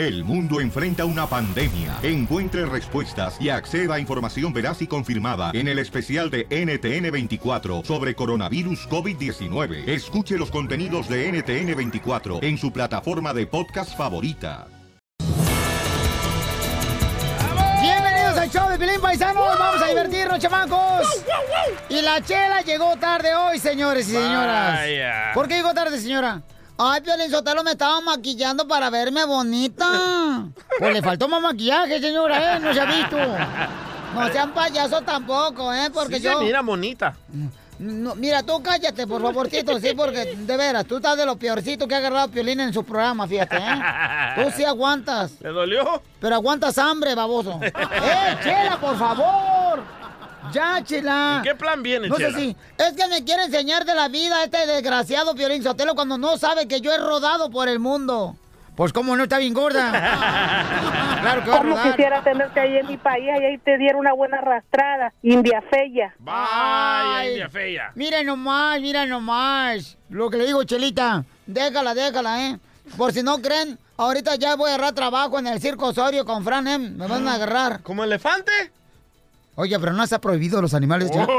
El mundo enfrenta una pandemia. Encuentre respuestas y acceda a información veraz y confirmada en el especial de NTN24 sobre coronavirus COVID-19. Escuche los contenidos de NTN24 en su plataforma de podcast favorita. Bienvenidos al show de Pilín Paisanos. Vamos a divertirnos, chamacos. Y la chela llegó tarde hoy, señores y señoras. Vaya. ¿Por qué llegó tarde, señora? Ay, Piolín Sotelo me estaba maquillando para verme bonita. Pues le faltó más maquillaje, señora, ¿eh? No se ha visto. No sean payasos tampoco, ¿eh? Porque Sí yo... se mira bonita. No, mira, tú cállate, por favorcito, sí, porque de veras, tú estás de lo peorcito que ha agarrado Piolín en su programa, fíjate, ¿eh? Tú sí aguantas. ¿Le dolió? Pero aguantas hambre, baboso. ¡Eh, Chela, por favor! Ya, Chela. ¿En qué plan viene, No sé si. Es que me quiere enseñar de la vida este desgraciado Piolín Sotelo cuando no sabe que yo he rodado por el mundo. Pues, ¿cómo no está bien gorda? claro que va a Como rodar. quisiera tenerte ahí en mi país, y ahí te diera una buena arrastrada, india fea. Vaya, India fea. Mira nomás, mira nomás. Lo que le digo, Chelita. Déjala, déjala, ¿eh? Por si no creen, ahorita ya voy a agarrar trabajo en el Circo Osorio con Fran, ¿eh? Me van a agarrar. ¿Como elefante? Oye, pero no se ha prohibido los animales ya.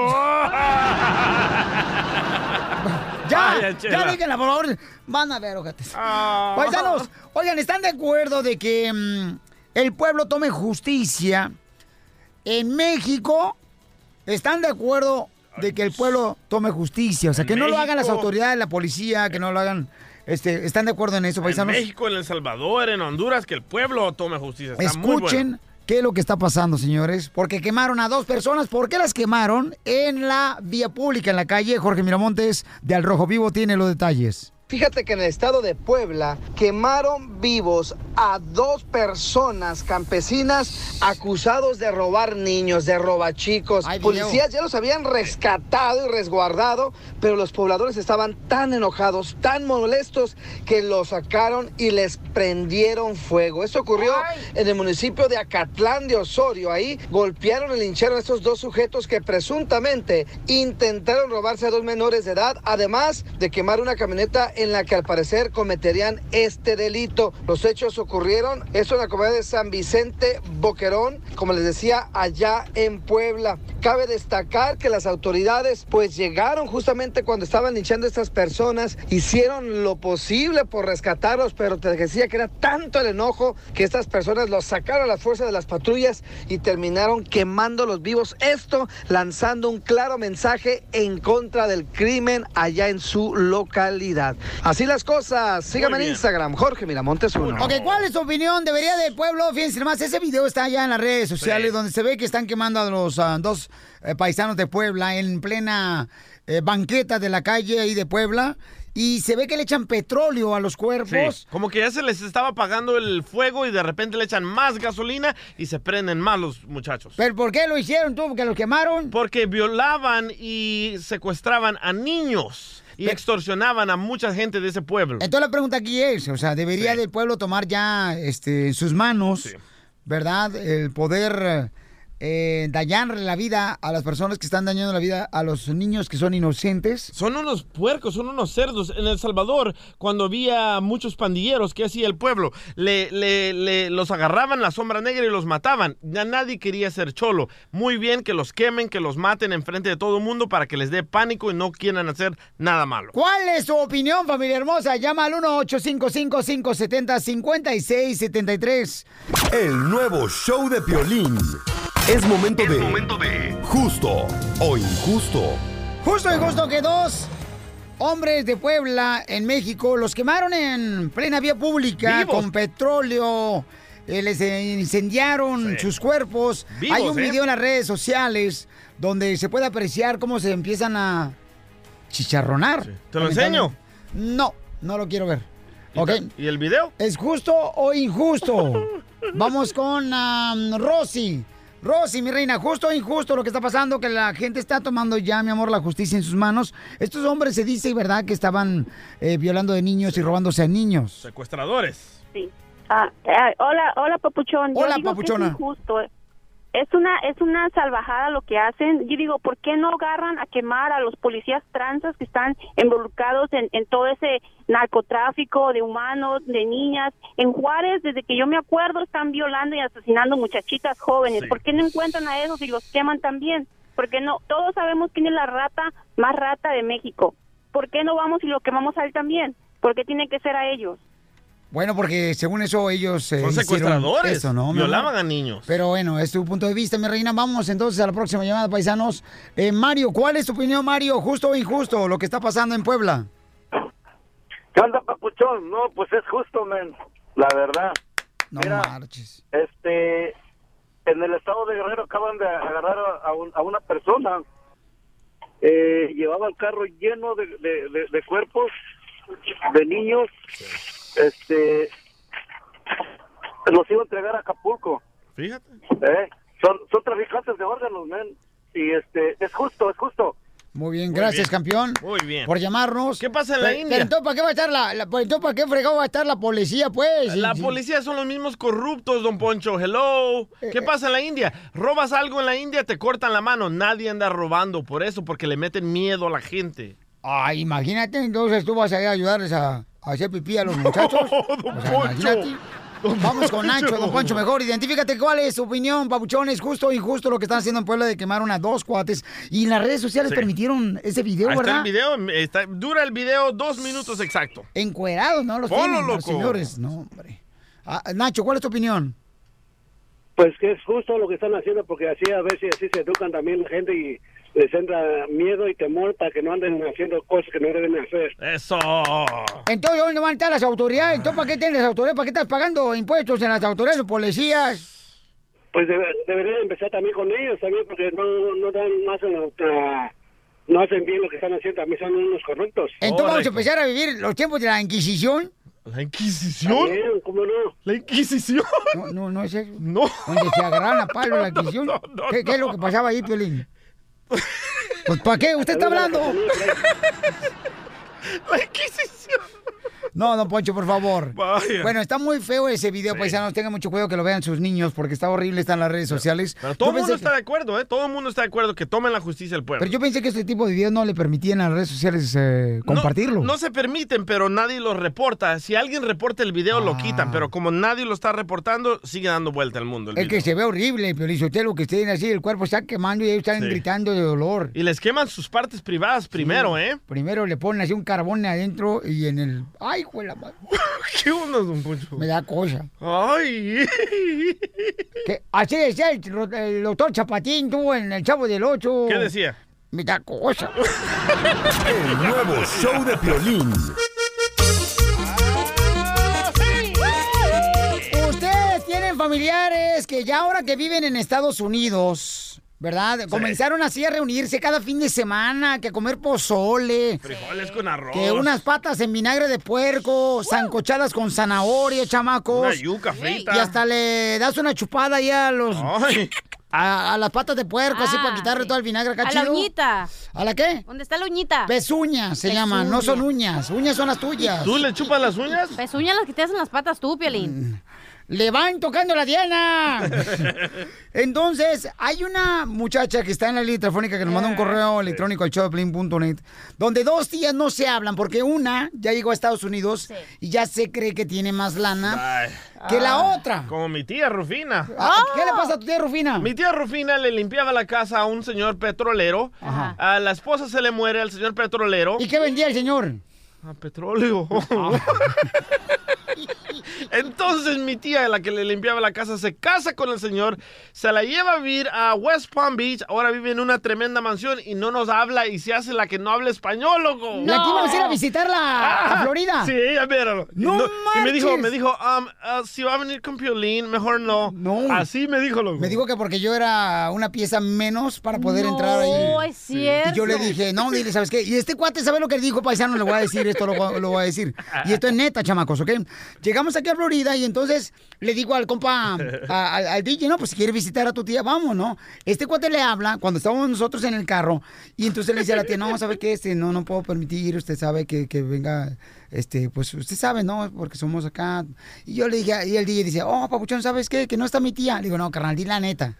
Ya, Vaya, ya díganla, por favor. Van a ver, ojetes. Ah. Paisanos, oigan, ¿están de acuerdo de que mm, el pueblo tome justicia en México? ¿Están de acuerdo de que el pueblo tome justicia? O sea, En que no lo hagan las autoridades, la policía, que no lo hagan... Este, ¿Están de acuerdo en eso, En paisanos? México, en El Salvador, en Honduras, que el pueblo tome justicia. Está muy Escuchen bueno. Qué es lo que está pasando, señores. Porque quemaron a dos personas. ¿Por qué las quemaron? En la vía pública, en la calle. Jorge Miramontes de Al Rojo Vivo tiene los detalles. Fíjate que en el estado de Puebla quemaron vivos a dos personas campesinas acusados de robar niños, de robachicos. Video. Policías ya los habían rescatado y resguardado, pero los pobladores estaban tan enojados, tan molestos, que los sacaron y les prendieron fuego. Esto ocurrió en el municipio de Acatlán de Osorio. Ahí golpearon y lincharon a estos dos sujetos que presuntamente intentaron robarse a dos menores de edad, además de quemar una camioneta en la que al parecer cometerían este delito. Los hechos ocurrieron, esto en la comunidad de San Vicente Boquerón, como les decía, allá en Puebla. Cabe destacar que las autoridades pues llegaron justamente cuando estaban linchando a estas personas, hicieron lo posible por rescatarlos, pero te decía que era tanto el enojo que estas personas los sacaron a la fuerza de las patrullas y terminaron quemándolos vivos. Esto lanzando un claro mensaje en contra del crimen allá en su localidad. Así las cosas. Síganme en. Instagram, Jorge Miramontes uno. Ok, ¿cuál es su opinión? ¿Debería del pueblo? Fíjense más, ese video está allá en las redes sociales Sí. donde se ve que están quemando a los dos eh, paisanos de Puebla en plena eh, banqueta de la calle ahí de Puebla. Y se ve que le echan petróleo a los Sí, cuerpos. como que ya se les estaba apagando el fuego y de repente le echan más gasolina y se prenden más los muchachos. ¿Pero por qué lo hicieron tú? ¿Porque los quemaron? Porque violaban y secuestraban a niños y extorsionaban a mucha gente de ese pueblo. Entonces la pregunta aquí es, o sea, ¿debería Sí. del pueblo tomar ya este, en sus manos, Sí. verdad, el poder eh, dañarle la vida a las personas que están dañando la vida a los niños que son inocentes? Son unos puercos, son unos cerdos. En El Salvador, cuando había muchos pandilleros, ¿qué hacía el pueblo? Le, le- le- los agarraban la sombra negra y los mataban. Ya nadie quería ser cholo. Muy bien que los quemen, que los maten enfrente de todo el mundo para que les dé pánico y no quieran hacer nada malo. ¿Cuál es su opinión, familia hermosa? Llama al 1-855-570-5673. El nuevo show de Piolín. Es momento de... Justo o injusto. Justo y justo que dos hombres de Puebla, en México, los quemaron en plena vía pública Vivos. con petróleo. eh, les eh, incendiaron Sí. sus cuerpos. Vivos, Hay un ¿eh? video en las redes sociales donde se puede apreciar cómo se empiezan a chicharronar. ¿Te lo enseño? No, no lo quiero ver. ¿Y ¿Ok? ta- ¿Y el video? ¿Es justo o injusto? Vamos con am, Rosy. Rosy, mi reina, justo o injusto lo que está pasando, que la gente está tomando ya, mi amor, la justicia en sus manos. Estos hombres se dice, ¿verdad?, que estaban eh, violando de niños y robándose a niños. Secuestradores. Sí. Ah, eh, hola, hola, papuchón. Yo Hola, que papuchona. es injusto. Es una es una salvajada lo que hacen. Yo digo, ¿por qué no agarran a quemar a los policías transas que están involucrados en, en todo ese narcotráfico de humanos, de niñas? En Juárez, desde que yo me acuerdo, están violando y asesinando muchachitas jóvenes. Sí. ¿Por qué no encuentran a esos y los queman también? Porque no, todos sabemos quién es la rata más rata de México. ¿Por qué no vamos y lo quemamos a él también? ¿Por qué tiene que ser a ellos? Bueno, porque según eso ellos... eh, Son secuestradores. eso, ¿no, Violaban a niños. Pero bueno, es tu punto de vista, mi reina. Vamos entonces a la próxima llamada, paisanos. Eh, Mario, ¿cuál es tu opinión, Mario? ¿Justo o injusto lo que está pasando en Puebla? ¿Qué onda, papuchón? No, pues es justo, men. La verdad. No Mira, marches. Este, en el estado de Guerrero acaban de agarrar a, un- a una persona. Eh, llevaba el carro lleno de, de- de- de cuerpos de niños. Este, los iba a entregar a Acapulco. Fíjate. ¿eh? Son, son traficantes de órganos, men. Y este, es justo, es justo. Muy bien, Muy gracias, bien. campeón. Muy bien. Por llamarnos. ¿Qué pasa en la India? entonces, ¿para qué va a estar la, la- pues, entonces, ¿para qué fregado va a estar la policía, pues? La policía son los mismos corruptos, don Poncho. Hello. Eh, ¿Qué pasa en la India? Robas algo en la India, te cortan la mano. Nadie anda robando por eso, porque le meten miedo a la gente. Ay, imagínate, entonces tú vas a ir a ayudarles a hacer pipí a los muchachos. don O sea. Vamos con Nacho, don Poncho, mejor. Identifícate cuál es tu opinión, papuchón. ¿Es justo o injusto lo que están haciendo en Puebla de quemar a dos cuates? Y las redes sociales Sí. permitieron ese video, Ahí está ¿verdad? el video. está- dura el video dos minutos exacto. Encuerados, ¿no? Los tienen, señores. No, hombre. Ah, Nacho, ¿cuál es tu opinión? Pues que es justo lo que están haciendo porque así a veces así se educan también la gente y les entra miedo y temor para que no anden haciendo cosas que no deben hacer. Eso. Entonces, ¿dónde van a estar las autoridades? Entonces, ¿para qué tienen las autoridades? ¿Para qué estás pagando impuestos en las autoridades o policías? Pues debe- deberían empezar también con ellos también porque no, no dan más en la- no hacen bien lo que están haciendo, también son unos corruptos. Entonces, vamos a empezar a vivir los tiempos de la Inquisición. ¿La Inquisición? También, ¿cómo no? ¿La Inquisición? No, no, no es eso. No. Donde se agarraron a palo la Inquisición. ¿Qué, qué es lo que pasaba ahí, Piolín? Pues, ¿para qué? ¿Usted está hablando? La Inquisición. No, don Poncho, por favor. Vaya. Bueno, está muy feo ese video, paisanos. Tengan mucho cuidado que lo vean sus niños porque está horrible, está en las redes sociales. Pero todo el mundo está de acuerdo, ¿eh? Todo el mundo está de acuerdo que tomen la justicia al pueblo. Pero yo pensé que este tipo de videos no le permitían a las redes sociales eh, compartirlo. No se permiten, pero nadie lo reporta. Si alguien reporta el video, lo quitan. Pero como nadie lo está reportando, sigue dando vuelta al mundo. El es video. que se ve horrible, Piolín lo que estén así, el cuerpo está quemando y ellos están Sí. gritando de dolor. Y les queman sus partes privadas primero, ¿eh? Primero le ponen así un carbón adentro y en el... ¡Ay, hijo de la madre! ¿Qué onda, don Poncho? Me da cosa. Ay. Que así decía el, el doctor Chapatín, tú, en el Chavo del Ocho. ¿Qué decía? Me da cosa. El nuevo show de Piolín. Ustedes tienen familiares que ya ahora que viven en Estados Unidos, ¿verdad? Comenzaron así a reunirse cada fin de semana, que a comer pozole, Frijoles con arroz. que unas patas en vinagre de puerco, zancochadas con zanahoria, chamacos. Una yuca frita. Y hasta le das una chupada ahí a los... Ay. A, a las patas de puerco, así Ah, para quitarle sí. todo el vinagre acá A la uñita. ¿A la qué? ¿Dónde está la uñita? Pezuñas se llaman, no son uñas. Uñas son las tuyas. ¿Tú le chupas las uñas? Pezuñas las que te hacen las patas tú, Piolín. ¡Le van tocando la Diana! Entonces, hay una muchacha que está en la línea telefónica que nos manda un correo electrónico al showdeplin.net donde dos tías no se hablan porque una ya llegó a Estados Unidos y ya se cree que tiene más lana Ay. que la otra. Como mi tía Rufina. Ah, ¿Qué le pasa a tu tía Rufina? Mi tía Rufina le limpiaba la casa a un señor petrolero. Ajá. A la esposa se le muere al señor petrolero. ¿Y qué vendía el señor? A petróleo. Entonces mi tía, la que le limpiaba la casa, se casa con el señor, se la lleva a vivir a West Palm Beach, ahora vive en una tremenda mansión y no nos habla y se hace la que no habla español, loco. ¿La que íbamos a ir a visitarla a Ah, Florida? Sí, ella míralo. ¡No y me dijo, me dijo, um, uh, si va a venir con Piolín, mejor no. No. Así me dijo, loco. Me dijo que porque yo era una pieza menos para poder entrar ahí. No, es cierto. Y yo le dije, no, dile, ¿sabes qué? Y este cuate sabe lo que dijo, paisano, le voy a decir, esto lo, lo voy a decir. Y esto es neta, chamacos, ¿ok? Llegamos aquí a Florida y entonces le digo al compa, a- al, DJ, no, pues si quiere visitar a tu tía, vamos, ¿no? Este cuate le habla cuando estábamos nosotros en el carro y entonces le dice a la tía, no, ¿sabe qué? Este, no, no puedo permitir, usted sabe que venga este, pues usted sabe, ¿no? Porque somos acá. Y yo le dije, y el DJ dice, oh, papuchón, ¿sabes qué? Que no está mi tía. Le digo, no, carnal, di la neta.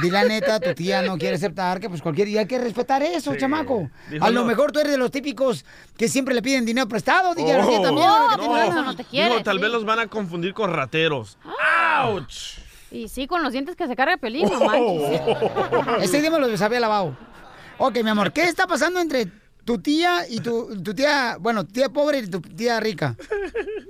Di la neta, tu tía no quiere aceptar que pues cualquier día hay que respetar eso, Sí. chamaco. Dijo, a lo no. mejor tú eres de los típicos que siempre le piden dinero prestado, DJ, tía también. a la que tiene lana. Dijo, tal vez los van a confundir con rateros. ¡Auch! Y sí, con los dientes que se carga no manches. Ese día me los había lavado. Ok, mi amor, ¿qué está pasando entre tu tía y tu, tu tía, bueno, tía pobre y tu tía rica?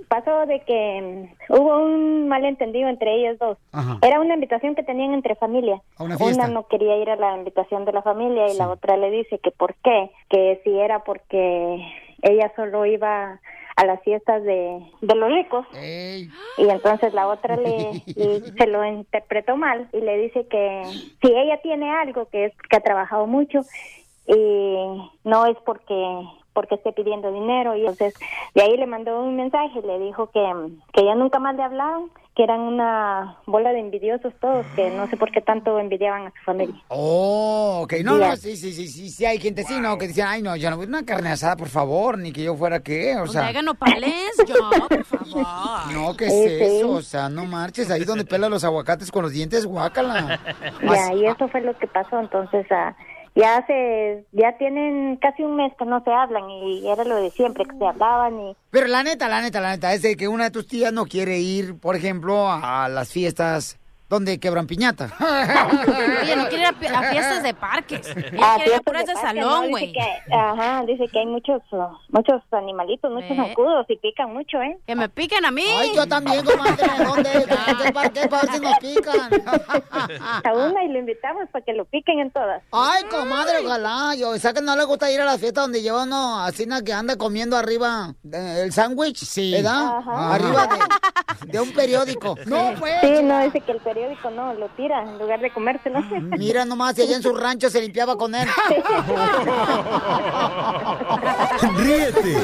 Pasó de que mm, hubo un malentendido entre ellas dos. Ajá. Era una invitación que tenían entre familia. A una fiesta. no quería ir a la invitación de la familia y la otra le dice que por qué, que si era porque ella solo iba a las fiestas de, de los ricos. Y entonces la otra le, le- se lo interpretó mal y le dice que si ella tiene algo que es que ha trabajado mucho y no es porque porque esté pidiendo dinero y entonces de ahí le mandó un mensaje le dijo que, que ya nunca más le hablaban que eran una bola de envidiosos todos que no sé por qué tanto envidiaban a su familia Oh, ok. No, no, sí, sí, sí, sí, sí, hay gente así, ¿no? Que dicen, ay, no, yo no voy a una carne asada, por favor, ni que yo fuera qué, o sea. Oigan, nopales, yo, por favor. No, ¿qué es Sí, sí. eso? O sea, no marches, ahí donde pela los aguacates con los dientes, guácala. ya y eso fue lo que pasó entonces ah, ya hace ya tienen casi un mes que no se hablan y era lo de siempre que se hablaban y Pero la neta, la neta, la neta, es de que una de tus tías no quiere ir, por ejemplo, a las fiestas donde quebran piñata. Oye, no quiere ir a, a fiestas de parques. Ah, quiere ir a puras de parque, salón, ¿no? Güey. que- Ajá, dice que hay muchos, muchos animalitos, muchos Eh. zancudos y pican mucho, ¿eh? Que me piquen a mí. Ay, yo también, comadre, ¿dónde? ¿En qué parque? Para ver si nos pican. A una y lo invitamos para que lo piquen en todas. Ay, comadre, ojalá. Yo, ¿sabes que no le gusta ir a la fiesta donde lleva uno así na, que anda comiendo arriba eh, el sándwich? Sí. ¿Verdad? Ajá. Arriba de, de un periódico. No, pues. Sí, no, dice que el periódico no, lo tira en lugar de comérselo. Mira nomás, si allá en su rancho se limpiaba con él. Ríete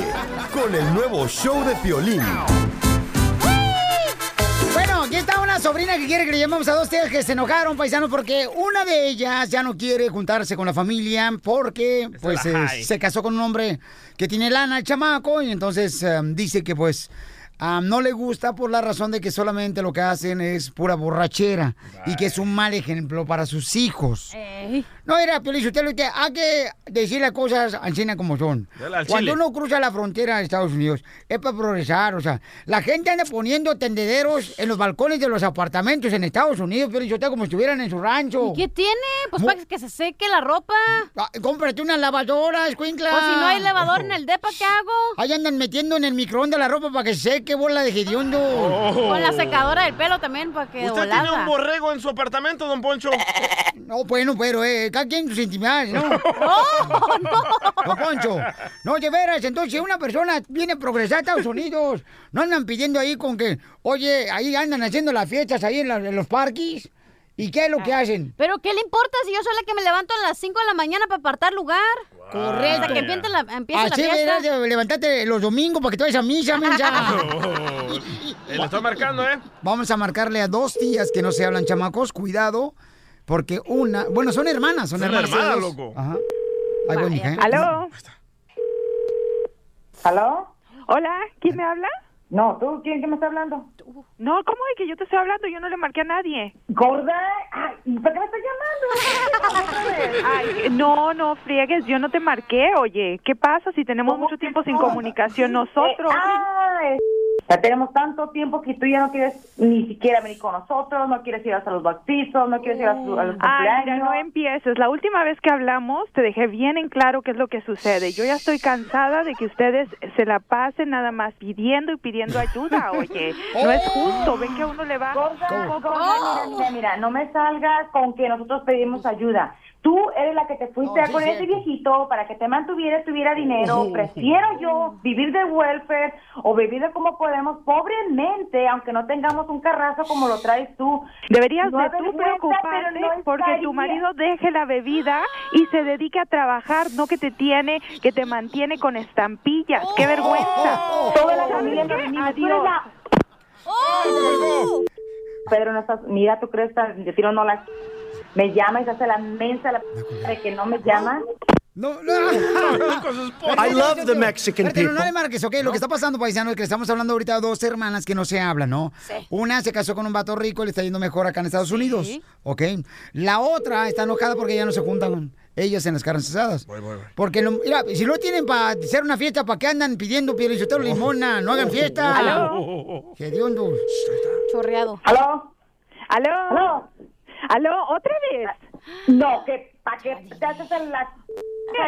con el nuevo show de Piolín. Bueno, aquí está una sobrina que quiere que le llamemos a dos tías que se enojaron, paisanos, porque una de ellas ya no quiere juntarse con la familia porque pues eh, se casó con un hombre que tiene lana, el chamaco, y entonces eh, dice que pues ah, no le gusta por la razón de que solamente lo que hacen es pura borrachera y que es un mal ejemplo para sus hijos. Ey. No, era Piolín, usted lo que hay que decir las cosas al cine como son. Cuando chile. uno cruza la frontera de Estados Unidos, es para progresar, o sea, la gente anda poniendo tendederos en los balcones de los apartamentos en Estados Unidos, Piolín, usted como si estuvieran en su rancho. ¿Y qué tiene? Pues Mu- para que se seque la ropa. Ah, cómprate una lavadora, escuincla. Pues si no hay lavador en el depa, ¿qué hago? Ahí andan metiendo en el microondas la ropa para que se seque, bola de hediondo. Con la secadora del pelo también, para que ¿Usted tiene un volada. borrego en su apartamento, don Poncho? No, bueno, pero eh, cada quien sus intimidades, ¿no? No, no. No, Poncho. No, de veras, entonces si una persona viene a progresar a Estados Unidos, no andan pidiendo ahí con que, oye, ahí andan haciendo las fiestas ahí en, la- en los parques. ¿Y qué es lo que hacen? Pero ¿qué le importa si yo soy la que me levanto a las 5 de la mañana para apartar lugar? Correcto. Hasta que empiece la, empiece la Así fiesta. de levantarte los domingos para que te vayas a misa, mensa. Eh, Le estoy marcando, ¿eh? Vamos a marcarle a dos tías que no se hablan, chamacos. Cuidado, porque una... Bueno, son hermanas, son, Son hermanas. hermanas, loco. Ajá. Ahí voy, mija, ¿eh? ¿Aló? ¿Aló? Hola, ¿quién me habla? No, ¿tú? ¿Quién, quién me está hablando? No, ¿cómo es que yo te estoy hablando? Yo no le marqué a nadie. ¿Gorda? Ay, ¿Por qué me estás llamando? Ay, no, no friegues, yo no te marqué, oye. ¿Qué pasa si tenemos mucho tiempo sin comunicación nosotros? Eh, ah, ya tenemos tanto tiempo que tú ya no quieres ni siquiera venir con nosotros, no quieres ir hasta los bautizos, no quieres ir a, su- a los Ay, cumpleaños. mira, no empieces. La última vez que hablamos te dejé bien en claro qué es lo que sucede. Yo ya estoy cansada de que ustedes se la pasen nada más pidiendo y pidiendo ayuda, oye. No es justo, ven que a uno le va Gorda, gorda, mira, mira, mira, no me salgas con que nosotros pedimos ayuda. Tú eres la que te fuiste No, a sí, con es ese viejito para que te mantuviera, tuviera dinero. Prefiero yo vivir de welfare o vivir de como podemos, pobremente, aunque no tengamos un carrazo como lo traes tú. Deberías No de tú preocuparte no porque tu marido deje la bebida y se dedique a trabajar, no que te tiene, que te mantiene con estampillas. ¡Qué vergüenza! Toda la ¿Sabes familia Adiós. la- Pedro, no estás, mira, tú crees que no la... Me llama y se hace la mensa la p- de que no me llama. No, no. I love the Mexican no, people. no le marques, ok. Lo que está pasando, paisano, es que le estamos hablando ahorita de dos hermanas que no se hablan, ¿no? Una se casó con un vato rico, le está yendo mejor acá en Estados Unidos, ¿ok? La otra está enojada porque ya no se juntan ellas en las carnes asadas. Porque, lo- mira, si no tienen para hacer una fiesta, ¿para qué andan pidiendo pielichotero limona? No hagan fiesta. ¿Aló? ¿Qué? Chorreado. ¿Aló? ¿Aló? ¿Aló? ¿Aló? ¿Otra vez? No, que ¿para qué te haces en la...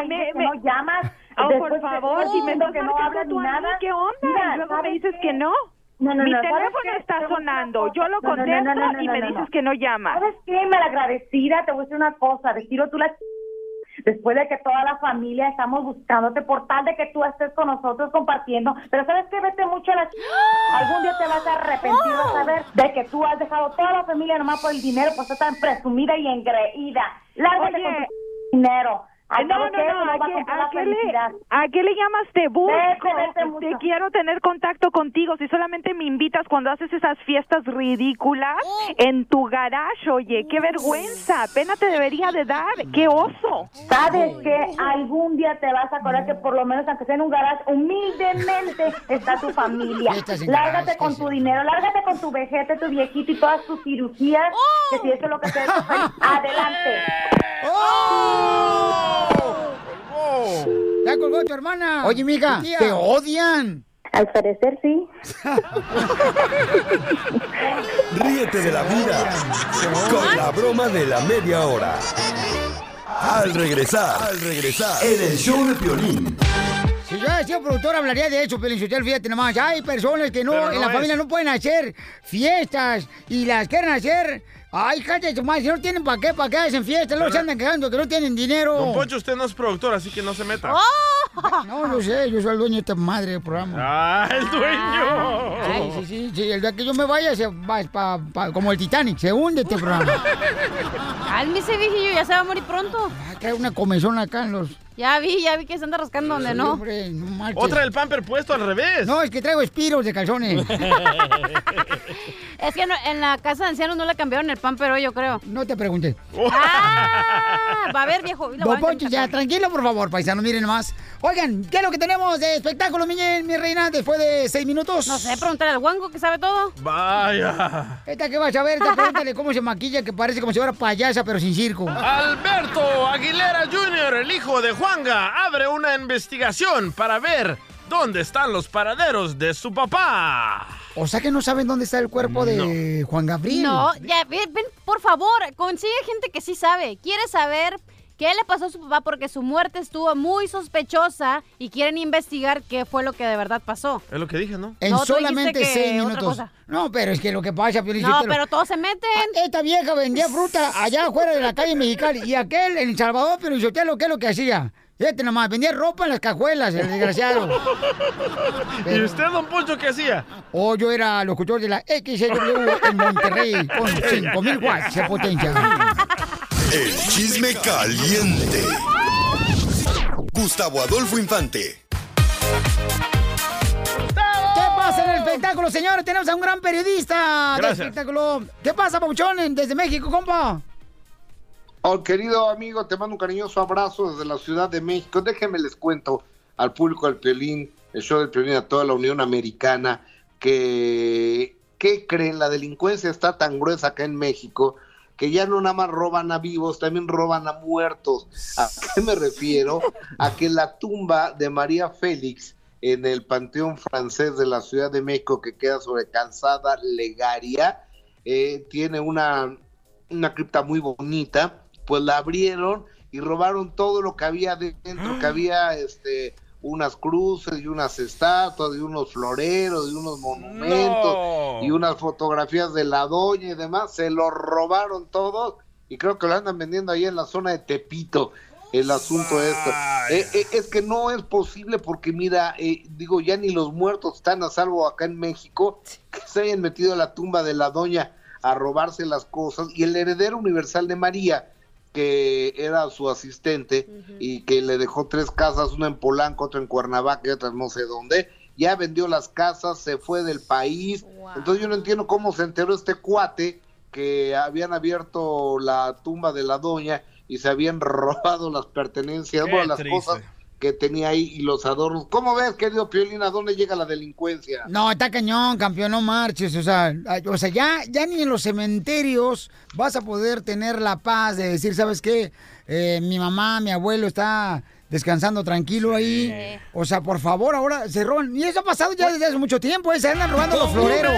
Me- me- no llamas? Oh, Después por favor, si me estás que no hablas tú ni nada. ¿qué onda? Mira, Y luego me ¿sabes dices qué? que no. No, no, Mi no, ¿sabes teléfono está sonando. Yo lo No, no, no, contesto no, no, no, y me no, no. dices que no llamas. ¿Sabes qué? Malagradecida, te voy a decir una cosa. Retiro tú la... Después de que toda la familia estamos buscándote por tal de que tú estés con nosotros compartiendo. Pero ¿sabes qué? Vete mucho a la... Algún día te vas a arrepentir, vas a ver, de que tú has dejado toda la familia nomás por el dinero, por ser tan presumida y engreída. Lárgate Oye. con tu dinero. Ay, Al no, no, no, ¿a qué, a le. ¿a qué le llamas te busco? Vete, vete Te quiero tener contacto contigo. Si solamente me invitas cuando haces esas fiestas ridículas en tu garage, oye, qué vergüenza. Pena te debería de dar. Qué oso. Sabes que algún día te vas a acordar que por lo menos aunque sea en un garage, humildemente está tu familia. Lárgate con ¿qué tu dinero, lárgate con tu vejete, tu viejito y todas tus cirugías, que si eso es lo que te hace adelante. ¡Ya colgó tu hermana! Oye, mija, te odian. Al parecer sí. Ríete de la vida con la broma de la media hora. Al regresar, al regresar, en el show de Piolín. Si yo hubiera sido productor, hablaría de eso, Pelinchotel, fíjate nomás. Hay personas que no, no en la es. familia no pueden hacer fiestas y las quieren hacer. Ay, cállate tu madre, si no tienen para qué, para qué hacen fiestas, luego se andan quedando que no tienen dinero. Don Poncho, usted no es productor, así que no se meta. No, yo sé, yo soy el dueño de esta madre del programa. ¡Ah, el dueño! Sí, sí, sí, sí, el día que yo me vaya, se va pa- pa- como el Titanic, se hunde este programa. Cálmese, viejillo, ya se va a morir pronto. Trae una comezón acá en los... Ya vi, ya vi que se anda rascando donde no. hombre, no. Otra del pamper puesto al revés. No, es que traigo espiros de calzones. Es que no- en la casa de ancianos no le cambiaron el pan, pero yo creo. No te pregunté. Ah, va a ver, viejo. Don Poncho, ya, tranquilo, por favor, paisano, miren nomás. Oigan, ¿qué es lo que tenemos de espectáculo, mi, mi reina, después de seis minutos? No sé, preguntar al guango que sabe todo. Vaya. Esta que vas a ver, esta pregúntale cómo se maquilla, que parece como si fuera payasa, pero sin circo. Alberto Aguilera Jr., el hijo de Juanga, abre una investigación para ver dónde están los paraderos de su papá. O sea que no saben dónde está el cuerpo de Juan Gabriel. No, ya, ven, ven, por favor, consigue gente que sí sabe. Quiere saber qué le pasó a su papá porque su muerte estuvo muy sospechosa y quieren investigar qué fue lo que de verdad pasó. Es lo que dije, ¿no? En No, solamente que seis otra minutos. cosa. No, pero es que lo que pasa, Piolín, No, pero todos se meten. Ah, Esta vieja vendía fruta allá afuera de la calle Mexicali. Y aquel en El Salvador, pero Sotelo, ¿qué es lo que hacía? Fíjate nomás, vendía ropa en las cajuelas, el desgraciado. ¿Y usted, don Poncho, qué hacía? O yo era locutor de la XW en Monterrey con 5000 watts de potencia. El chisme caliente. Gustavo Adolfo Infante. ¿Qué pasa en el espectáculo, señores? Tenemos a un gran periodista del espectáculo. ¿Qué pasa, Pauchón, desde México, compa? Oh, querido amigo, te mando un cariñoso abrazo desde la Ciudad de México. Déjenme les cuento al público del Piolín, el show del Piolín, a toda la Unión Americana, que, ¿qué creen? La delincuencia está tan gruesa acá en México que ya no nada más roban a vivos, también roban a muertos. ¿A qué me refiero? A que la tumba de María Félix en el Panteón Francés de la Ciudad de México, que queda sobre Calzada Legaria, eh, tiene una, una cripta muy bonita, pues la abrieron y robaron todo lo que había dentro, que había este unas cruces y unas estatuas y unos floreros y unos monumentos No. y unas fotografías de la doña y demás, se lo robaron todos y creo que lo andan vendiendo ahí en la zona de Tepito el asunto esto. Eh, eh, es que no es posible porque mira, eh, digo, ya ni los muertos están a salvo acá en México, que se hayan metido a la tumba de la doña a robarse las cosas y el heredero universal de María, que era su asistente y que le dejó tres casas, una en Polanco, otra en Cuernavaca y otra no sé dónde, ya vendió las casas, se fue del país. Entonces yo no entiendo cómo se enteró este cuate que habían abierto la tumba de la doña y se habían robado las pertenencias, bueno, las triste. cosas que tenía ahí y los adornos. ¿Cómo ves, querido Piolín, a dónde llega la delincuencia? No, está cañón, campeón, no marches. O sea, o sea ya, ya ni en los cementerios vas a poder tener la paz de decir, ¿sabes qué? Eh, mi mamá, mi abuelo está descansando tranquilo ahí. O sea, por favor, ahora se roban. Y eso ha pasado ya desde hace mucho tiempo, ¿eh? se andan robando los floreros.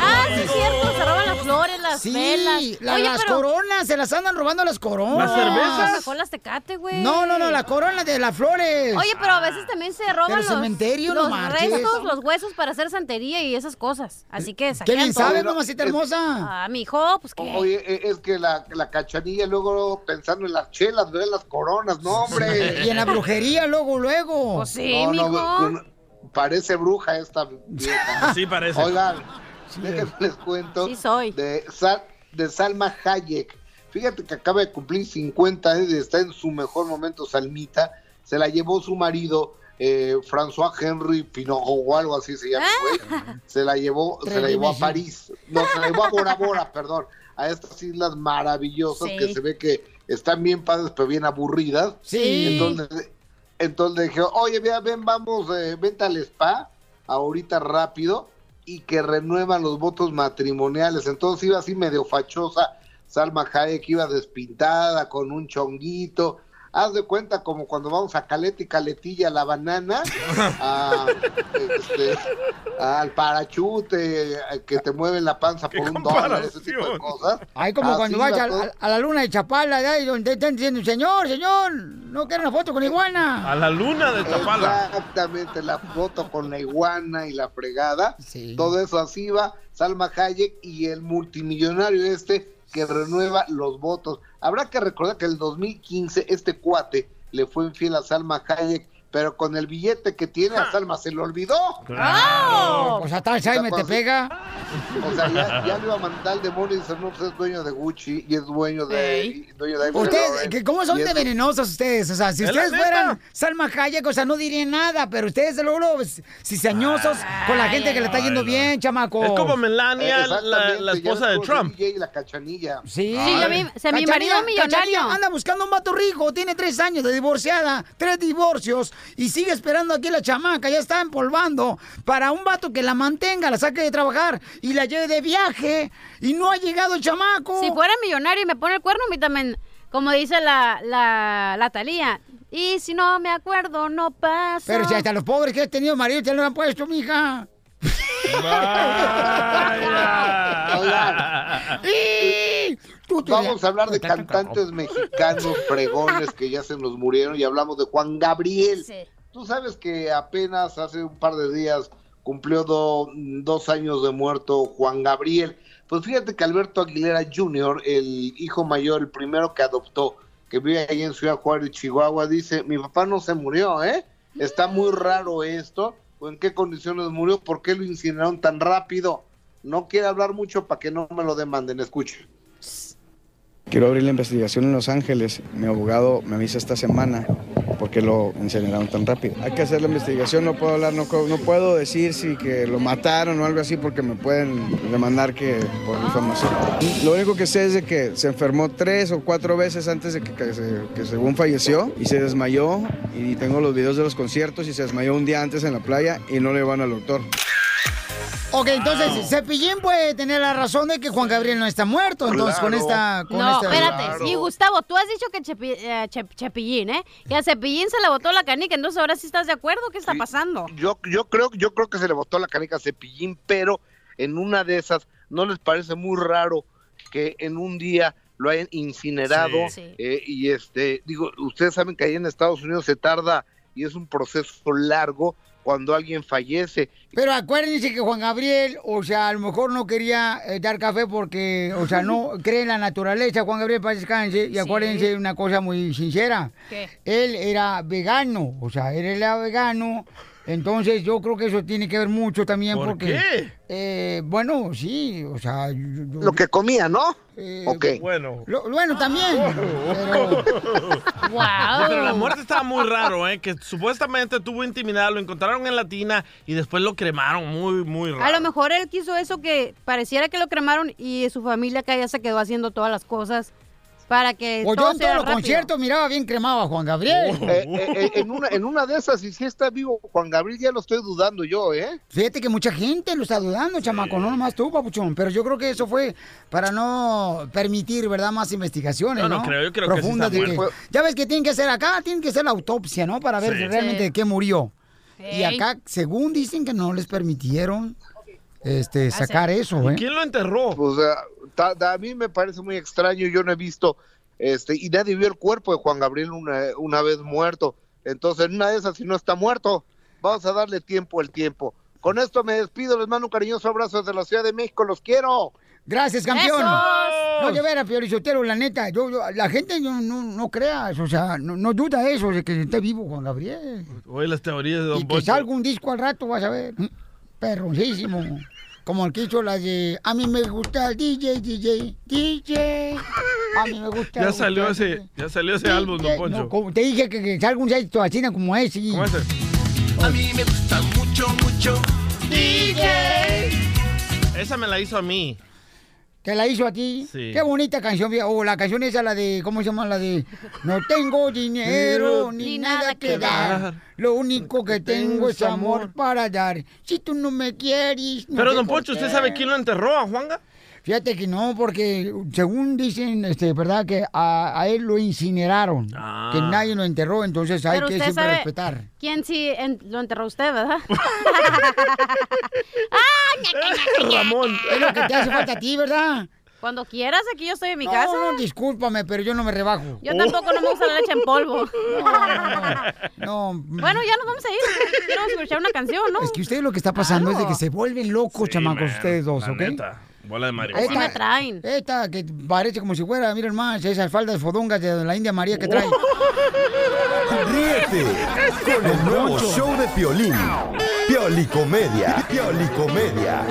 Ah, sí es cierto, se roban las flores, las Sí, velas. la- Oye, las pero- coronas, se las andan robando las coronas. ¿Las cervezas? Mejor las tecate, güey. No, no, no, la corona de las flores. Oye, pero a veces también se roban Pero los, cementerio, no los marches. restos, los huesos para hacer santería y esas cosas. Así que Qué bien todo. sabes, mamacita hermosa. Ah, mi hijo, pues qué. Oye, eh, es que la, la cachanilla luego pensando en las chelas, ve las coronas, no, hombre. Y en la brujería, luego, luego. Pues sí, No, no, mijo. parece bruja esta vieja. Sí, parece. Oigan, déjenme les cuento De, Sal- de Salma Hayek. Fíjate que acaba de cumplir 50 años y está en su mejor momento, Salmita. Se la llevó su marido, eh, François Henry Pinot o algo así se llama, güey. Se la llevó, se la llevó a. París. No, se la llevó a Bora Bora, perdón. A estas islas maravillosas Sí. que se ve que están bien padres, pero bien aburridas. Sí. Entonces, entonces dije, oye, vea, ven, vamos, eh, vente al spa, ahorita rápido, y que renuevan los votos matrimoniales. Entonces iba así medio fachosa, Salma Hayek iba despintada, con un chonguito. Haz de cuenta como cuando vamos a Caleta y Caletilla, la banana, a, este, al parachute, a que te mueven la panza por un dólar, ese tipo de cosas. Ay, como Así cuando vas a, todo. a- a la luna de Chapala, de ahí donde están diciendo, señor, señor, no quiero una foto con iguana. A la luna de Chapala. Exactamente, la foto con la iguana y la fregada. Todo eso así va Salma Hayek y el multimillonario este que renueva los votos. Habrá que recordar que en el 2015 este cuate le fue infiel a Salma Hayek, pero con el billete que tiene a Salma se le olvidó. ¡Oh! Pues hasta Jaime te pega. O sea, ya, ya le iba a mandar al demonio y dice, no, pues es dueño de Gucci y es dueño de... y dueño de Ustedes, que ¿cómo son de es- venenosos ustedes? O sea, si ustedes fueran Salma Hayek, o sea, no dirían nada, pero ustedes luego, luego, cizañosos con la gente que le está yendo bien, chamaco. Es como Melania, la, esposa de Trump. DJ y la cachanilla. Sí. Sí, yo vi- se- mi marido millonario. Cachanilla anda buscando un vato rico, tiene tres años de divorciada, tres divorcios, y sigue esperando aquí la chamaca, ya está empolvando para un vato que la mantenga, la saque de trabajar y la lleve de viaje, y no ha llegado el chamaco. Si fuera millonario y me pone el cuerno, a mí también, como dice la, la, la Talía. Y si no me acuerdo, no pasa. Pero si hasta los pobres que has tenido marido te lo han puesto, mija. Vamos a hablar de cantantes mexicanos fregones que ya se nos murieron y hablamos de Juan Gabriel. Tú sabes que apenas hace un par de días cumplió do- dos años de muerto Juan Gabriel. Pues fíjate que Alberto Aguilera Jr., el hijo mayor, el primero que adoptó, que vive ahí en Ciudad Juárez, Chihuahua, dice, mi papá no se murió, ¿eh? Está muy raro esto. ¿O en qué condiciones murió? ¿Por qué lo incineraron tan rápido? No quiere hablar mucho para que no me lo demanden. Escuche. Quiero abrir la investigación en Los Ángeles. Mi abogado me avisa esta semana porque lo incineraron tan rápido. Hay que hacer la investigación, no puedo hablar, no, puedo decir si que lo mataron o algo así porque me pueden demandar que por difamación. Lo único que sé es de que se enfermó tres o cuatro veces antes de que, que según falleció y se desmayó y tengo los videos de los conciertos y se desmayó un día antes en la playa y no le van al doctor. Ok, entonces, Cepillín puede tener la razón de que Juan Gabriel no está muerto, entonces con esta... Con no, esta- espérate. Y Gustavo, tú has dicho que Chepi- eh, Chep- Chepillín, ¿eh? Que a Cepillín se le botó la canica, entonces ahora sí estás de acuerdo. ¿Qué está pasando? Yo, yo creo, yo creo que se le botó la canica a Cepillín, pero en una de esas, ¿no les parece muy raro que en un día lo hayan incinerado? Sí. Sí. Eh, y este, digo, ustedes saben que ahí en Estados Unidos se tarda y es un proceso largo cuando alguien fallece. Pero acuérdense que Juan Gabriel, o sea, a lo mejor no quería eh, dar café porque, o sea, no cree en la naturaleza, Juan Gabriel, para descanse. Y acuérdense una cosa muy sincera. ¿Qué? Él era vegano, o sea, él era vegano. Entonces yo creo que eso tiene que ver mucho también ¿Por porque... qué? eh, bueno, sí, o sea... yo- yo- Lo que comía, ¿no? Eh, ok. Bueno. Lo- bueno, también. Pero... Pero la muerte estaba muy raro, ¿eh? Que supuestamente tuvo intimidad, lo encontraron en la tina y después lo cremaron muy, muy raro. A lo mejor él quiso eso que pareciera que lo cremaron y su familia acá ya se quedó haciendo todas las cosas Para que O yo todo en sea todos los rápido. conciertos miraba bien cremado a Juan Gabriel. Eh, eh, eh, en, una, en una de esas, y si está vivo Juan Gabriel, ya lo estoy dudando yo, ¿eh? Fíjate que mucha gente lo está dudando, chamaco, no nomás tú, papuchón. Pero yo creo que eso fue para no permitir, ¿verdad?, más investigaciones, No, ¿no? no creo, yo creo que sí Profundas está de muerto. Ya ves que tienen que hacer acá, tienen que hacer la autopsia, ¿no? Para ver Sí. realmente Sí. de qué murió. Y acá, según dicen que no les permitieron este, sacar eso, ¿eh? ¿Quién lo enterró? Pues a mí me parece muy extraño, yo no he visto, este, y nadie vio el cuerpo de Juan Gabriel una, una vez muerto. Entonces, en una de esas, si no está muerto, vamos a darle tiempo al tiempo. Con esto me despido, les mando un cariñoso abrazo desde la Ciudad de México, los quiero. Gracias, campeón. ¡Esos! No, de veras, Piorichotero, la neta, yo, yo- la gente no, no, no crea eso, o sea, no, no duda eso de que esté vivo Juan Gabriel. Oye, las teorías de Don Y que Poncho. salga un disco al rato, vas a ver. Perroncísimo. Como el que hizo la de A mí me gusta el DJ, DJ, DJ. A mí me gusta. Ya salió ese, ya salió ese DJ. álbum, Don Poncho. No, como te dije que, que salga un éxito así como ese. ¿Cómo ese? A mí me gusta mucho, mucho. DJ. Esa me la hizo a mí. ¿Te la hizo a ti? Sí. Qué bonita canción. viejo. O la canción esa, la de, ¿cómo se llama? La de No tengo dinero ni nada que dar. Lo único que tengo es amor para dar. Si tú no me quieres. no Pero, Don Poncho. ¿usted sabe quién lo enterró a Juanga? Fíjate que no, porque según dicen, este, ¿verdad? Que a, a él lo incineraron. Ah. Que nadie lo enterró, entonces hay Pero que usted siempre sabe respetar. quién sí en- lo enterró usted, ¿verdad? Ramón. Es lo que te hace falta a ti, ¿verdad? Cuando quieras, aquí yo estoy en mi No, casa. no, discúlpame, pero yo no me rebajo. Yo tampoco no me gusta la leche en polvo. No. Bueno, ya nos vamos a ir. Quiero escuchar una canción, ¿no? Es que ustedes lo que está pasando es de que se vuelven locos, chamacos, man, ustedes dos, la ¿ok? neta, bola de marihuana. Esta, esta que parece como si fuera, miren más, esas faldas fodongas de la India María que trae. Ríete con el nuevo show de Piolín. Piolicomedia. Piolicomedia.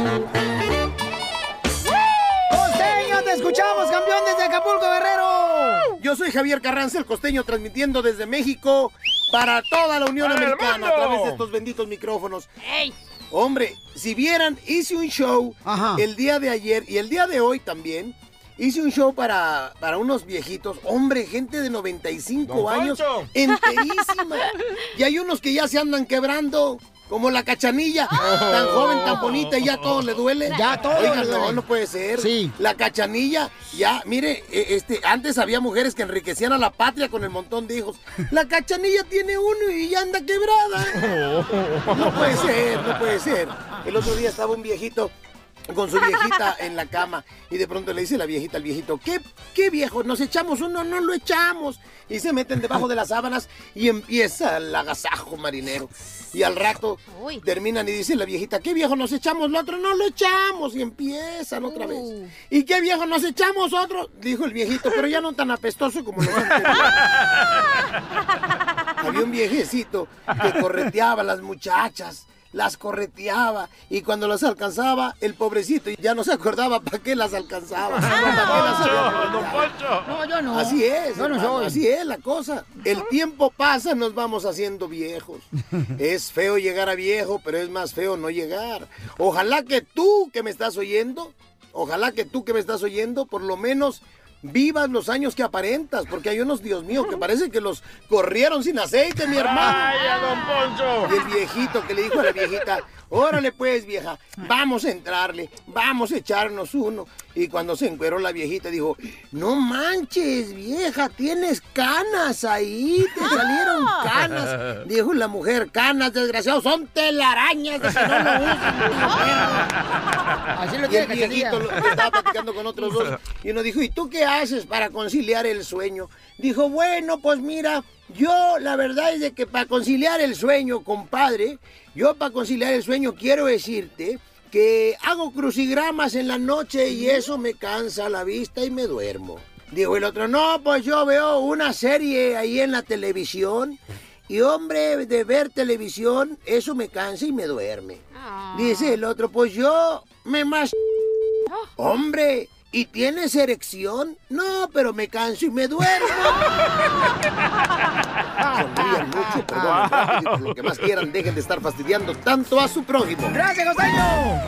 ¡Costeño, te escuchamos, campeón, desde Acapulco, Guerrero! Yo soy Javier Carranza, el costeño, transmitiendo desde México para toda la Unión ¡Para el Americana a través de estos benditos micrófonos. Hombre, si vieran, hice un show el día de ayer y el día de hoy también. Hice un show para, para unos viejitos, hombre, gente de 95 Don años, enterísima. y hay unos que ya se andan quebrando, como la cachanilla, tan joven, tan bonita, y ya todo le duele. Ya todo Oigan, le duele. no, no puede ser. Sí. La cachanilla, ya, mire, eh, este, antes había mujeres que enriquecían a la patria con el montón de hijos. La cachanilla tiene uno y ya anda quebrada. No puede ser, no puede ser. El otro día estaba un viejito con su viejita en la cama y de pronto le dice la viejita al viejito, ¿qué, qué viejo? ¿Nos echamos uno? No lo echamos. Y se meten debajo de las sábanas y empieza el agasajo marinero. Y al rato terminan y dice la viejita, ¿qué viejo nos echamos? Lo otro no lo echamos. Y empiezan otra vez. ¿Y qué viejo nos echamos otro? Dijo el viejito, pero ya no tan apestoso como los anteriores. Había un viejecito que correteaba a las muchachas, las correteaba y cuando las alcanzaba, el pobrecito ya no se acordaba para qué las alcanzaba. ¿Para qué las había correteado? No, yo no. Así es, Yo no hermano, soy. así es la cosa. El tiempo pasa, nos vamos haciendo viejos. Es feo llegar a viejo, pero es más feo no llegar. Ojalá que tú que me estás oyendo, ojalá que tú que me estás oyendo, por lo menos vivas los años que aparentas, porque hay unos, Dios mío, que parece que los corrieron sin aceite, mi hermano. ¡Vaya, don Poncho! Y el viejito que le dijo a la viejita, órale pues vieja, vamos a entrarle, vamos a echarnos uno. Y cuando se encueró la viejita dijo, no manches vieja, tienes canas ahí, te salieron canas. Dijo la mujer, canas desgraciados, son telarañas de que no lo usan. Así lo Y el viejito lo- estaba platicando con otros dos y uno dijo, ¿y tú qué haces para conciliar el sueño? Dijo, bueno, pues mira, yo la verdad es de que para conciliar el sueño, compadre, yo para conciliar el sueño quiero decirte que hago crucigramas en la noche y eso me cansa la vista y me duermo. Dijo el otro, no, pues yo veo una serie ahí en la televisión y hombre, de ver televisión, eso me cansa y me duerme. Dice el otro, pues yo me más... Hombre, ¿y tienes erección? No, pero me canso y me duermo. Rápido, por lo que más quieran, dejen de estar fastidiando tanto a su prójimo. ¡Gracias, Costeño!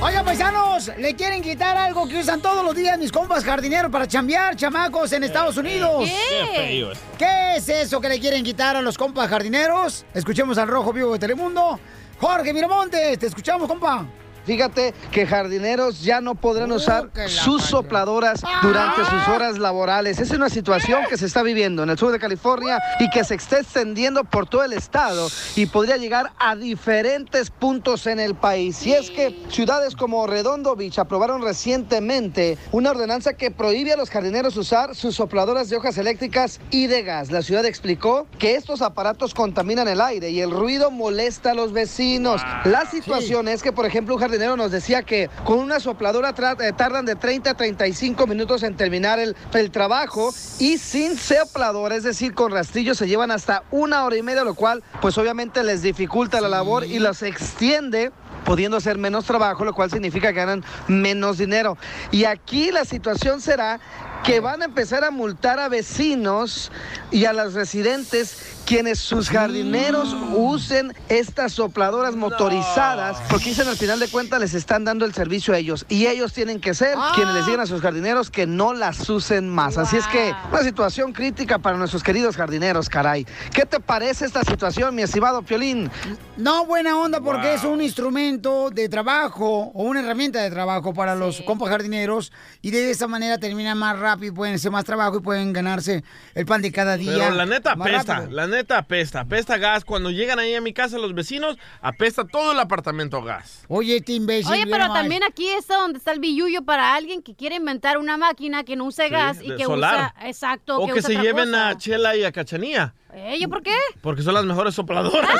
Oigan, paisanos, ¿le quieren quitar algo que usan todos los días mis compas jardineros para chambear, chamacos, en Estados Unidos? Qué. ¿Qué es eso que le quieren quitar a los compas jardineros? Escuchemos al Rojo Vivo de Telemundo. Jorge Miramontes, te escuchamos, compa. Fíjate que jardineros ya no podrán Uh, usar sus sopladoras durante sus horas laborales. Es una situación que se está viviendo en el sur de California y que se está extendiendo por todo el estado y podría llegar a diferentes puntos en el país. Y es que ciudades como Redondo Beach aprobaron recientemente una ordenanza que prohíbe a los jardineros usar sus sopladoras de hojas eléctricas y de gas. La ciudad explicó que estos aparatos contaminan el aire y el ruido molesta a los vecinos. La situación es que, por ejemplo, un jardinero nos decía que con una sopladora eh, tardan de 30 a 35 minutos en terminar el, el trabajo y sin sopladora, es decir, con rastrillo se llevan hasta una hora y media, lo cual pues obviamente les dificulta la labor y los extiende pudiendo hacer menos trabajo, lo cual significa que ganan menos dinero. Y aquí la situación será que van a empezar a multar a vecinos y a los residentes quienes sus jardineros usen estas sopladoras motorizadas, porque dicen al final de cuentas les están dando el servicio a ellos. Y ellos tienen que ser quienes les digan a sus jardineros que no las usen más. Así es que una situación crítica para nuestros queridos jardineros, caray. ¿Qué te parece esta situación, mi estimado Piolín? No, buena onda, porque es un instrumento de trabajo o una herramienta de trabajo para los compas jardineros y de esa manera terminan más rápido, pueden hacer más trabajo y pueden ganarse el pan de cada día. Pero la neta apesta, rápido. la neta apesta, apesta gas. Cuando llegan ahí a mi casa los vecinos, apesta todo el apartamento a gas. Oye, este imbécil. Oye, pero nomás. también aquí está donde está el billuyo para alguien que quiere inventar una máquina que no use gas y que solar. usa. Exacto. O que, usa se otra lleven cosa. a Chela y a Cachanía, ¿Eh? ¿Yo por qué? Porque son las mejores sopladoras.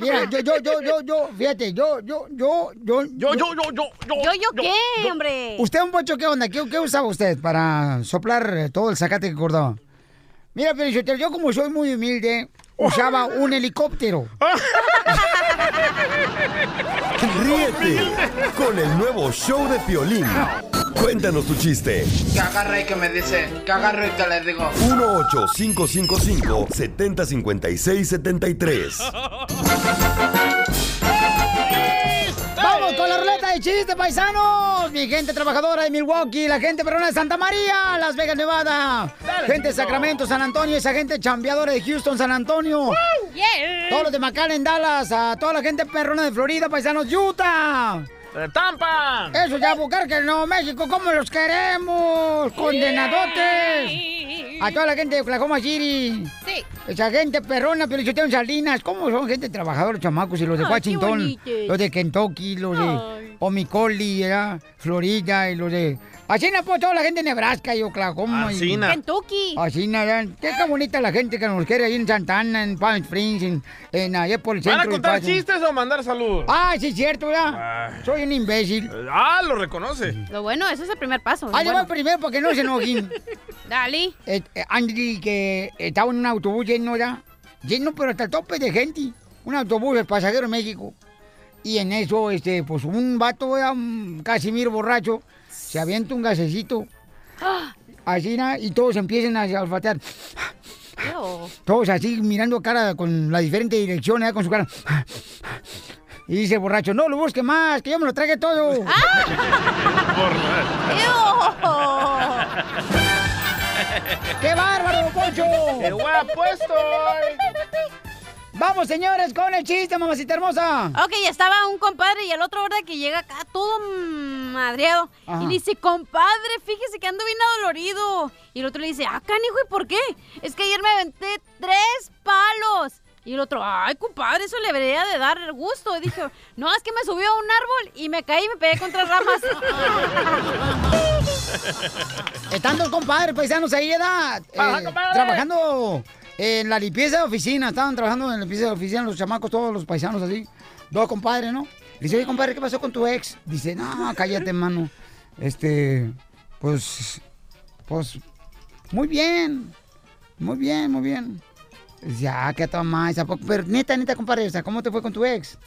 Mira, yo, yo, yo, yo, yo, fíjate, yo, yo, yo, yo. Yo, yo, yo, yo, yo. ¿Yo, yo, yo qué, hombre? Usted, un pocho, ¿qué onda? ¿Qué, usaba usted para soplar todo el sacate que cortaba? Mira, Pelichotel, yo como soy muy humilde, usaba un helicóptero. Ríete con el nuevo show de Piolín. Cuéntanos tu chiste. Que agarre y que me dice. Que agarro y que les digo. 18555 7056 73 hora de chiste, paisanos. Mi gente trabajadora de Milwaukee, la gente perrona de Santa María, Las Vegas, Nevada. Gente de Sacramento, San Antonio, esa gente chambeadora de Houston, San Antonio. Todos los de McAllen, Dallas, a toda la gente perrona de Florida, paisanos, Utah. ¡De Tampa! Eso ya, buscar que Nuevo México, ¿cómo los queremos? ¡Condenadotes! A toda la gente de Oklahoma City. Sí. Esa gente perrona, pero yo tengo Salinas. ¿Cómo son gente trabajadora, los chamacos? Y los de Ay, Washington, los de Kentucky, los de. Omicoli, ¿verdad? Florida, y los de... Así no, pues, toda la gente de Nebraska y Oklahoma. y- Asina. Kentucky. Así nada. Qué, qué bonita la gente que nos quiere ahí en Santana, en Palm Springs, en, en allá por el ¿Van centro. a del contar chistes o mandar saludos? Ah, sí, cierto, ¿verdad? Soy un imbécil. Ah, lo reconoce. Lo bueno, ese es el primer paso. Ah, Bueno. voy primero para que no se enojen. Dale. Eh, eh, Andy, que estaba en un autobús lleno, ¿ya? Lleno, pero hasta el tope de gente. Un autobús de pasajeros en México. Y en eso, este, pues un vato, ¿verdad? un Casimiro borracho, se avienta un gasecito. Así, ¿no? y todos empiezan a olfatear. Todos así mirando cara con la diferente dirección, ¿eh? con su cara. Y dice el borracho, no lo busque más, que yo me lo trague todo. ¡Qué bárbaro, Poncho! ¡Qué guapo estoy! Vamos, señores, con el chiste, mamacita hermosa. Ok, estaba un compadre y el otro, ¿verdad? Que llega acá todo madreado. Ajá. Y le dice, compadre, fíjese que ando bien adolorido. Y el otro le dice, ah, canijo, ¿y por qué? Es que ayer me aventé tres palos. Y el otro, ay, compadre, eso le debería de dar gusto. Y dijo, no, es que me subió a un árbol y me caí y me pegué contra ramas. Están dos compadres paisanos ahí. Ajá, Eh, trabajando en la limpieza de oficina. Estaban trabajando en la limpieza de oficina los chamacos, todos los paisanos así. Dos compadres, ¿no? Le dice, oye, compadre, ¿qué pasó con tu ex? Dice, no, cállate, mano. Este, pues, pues, muy bien. Muy bien, muy bien. Dice, ah, qué poco. Pero neta, neta, compadre, o sea, ¿cómo te fue con tu ex?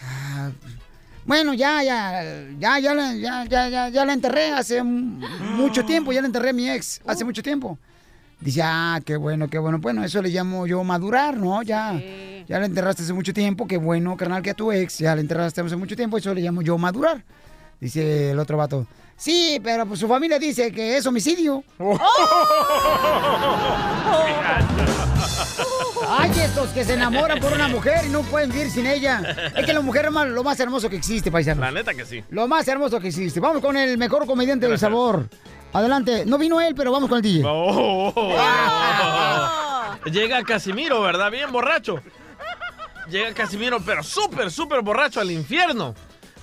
"Ah, bueno, ya, ya, ya, ya, ya, ya, ya, ya la enterré hace mucho tiempo, ya la enterré a mi ex hace mucho tiempo. Dice, ah, qué bueno, qué bueno. Bueno, eso le llamo yo madurar, ¿no? Ya, ya la enterraste hace mucho tiempo, qué bueno, carnal, que a tu ex ya la enterraste hace mucho tiempo, eso le llamo yo madurar. Dice el otro vato. Sí, pero pues su familia dice que es homicidio. Ay, estos que se enamoran por una mujer y no pueden vivir sin ella. Es que la mujer es lo más hermoso que existe, paisano. La neta que sí. Lo más hermoso que existe. Vamos con el mejor comediante del sabor. Adelante. No vino él, pero vamos con el DJ. Oh. Llega Casimiro, ¿verdad? Bien borracho. Llega Casimiro, pero súper, súper borracho al infierno,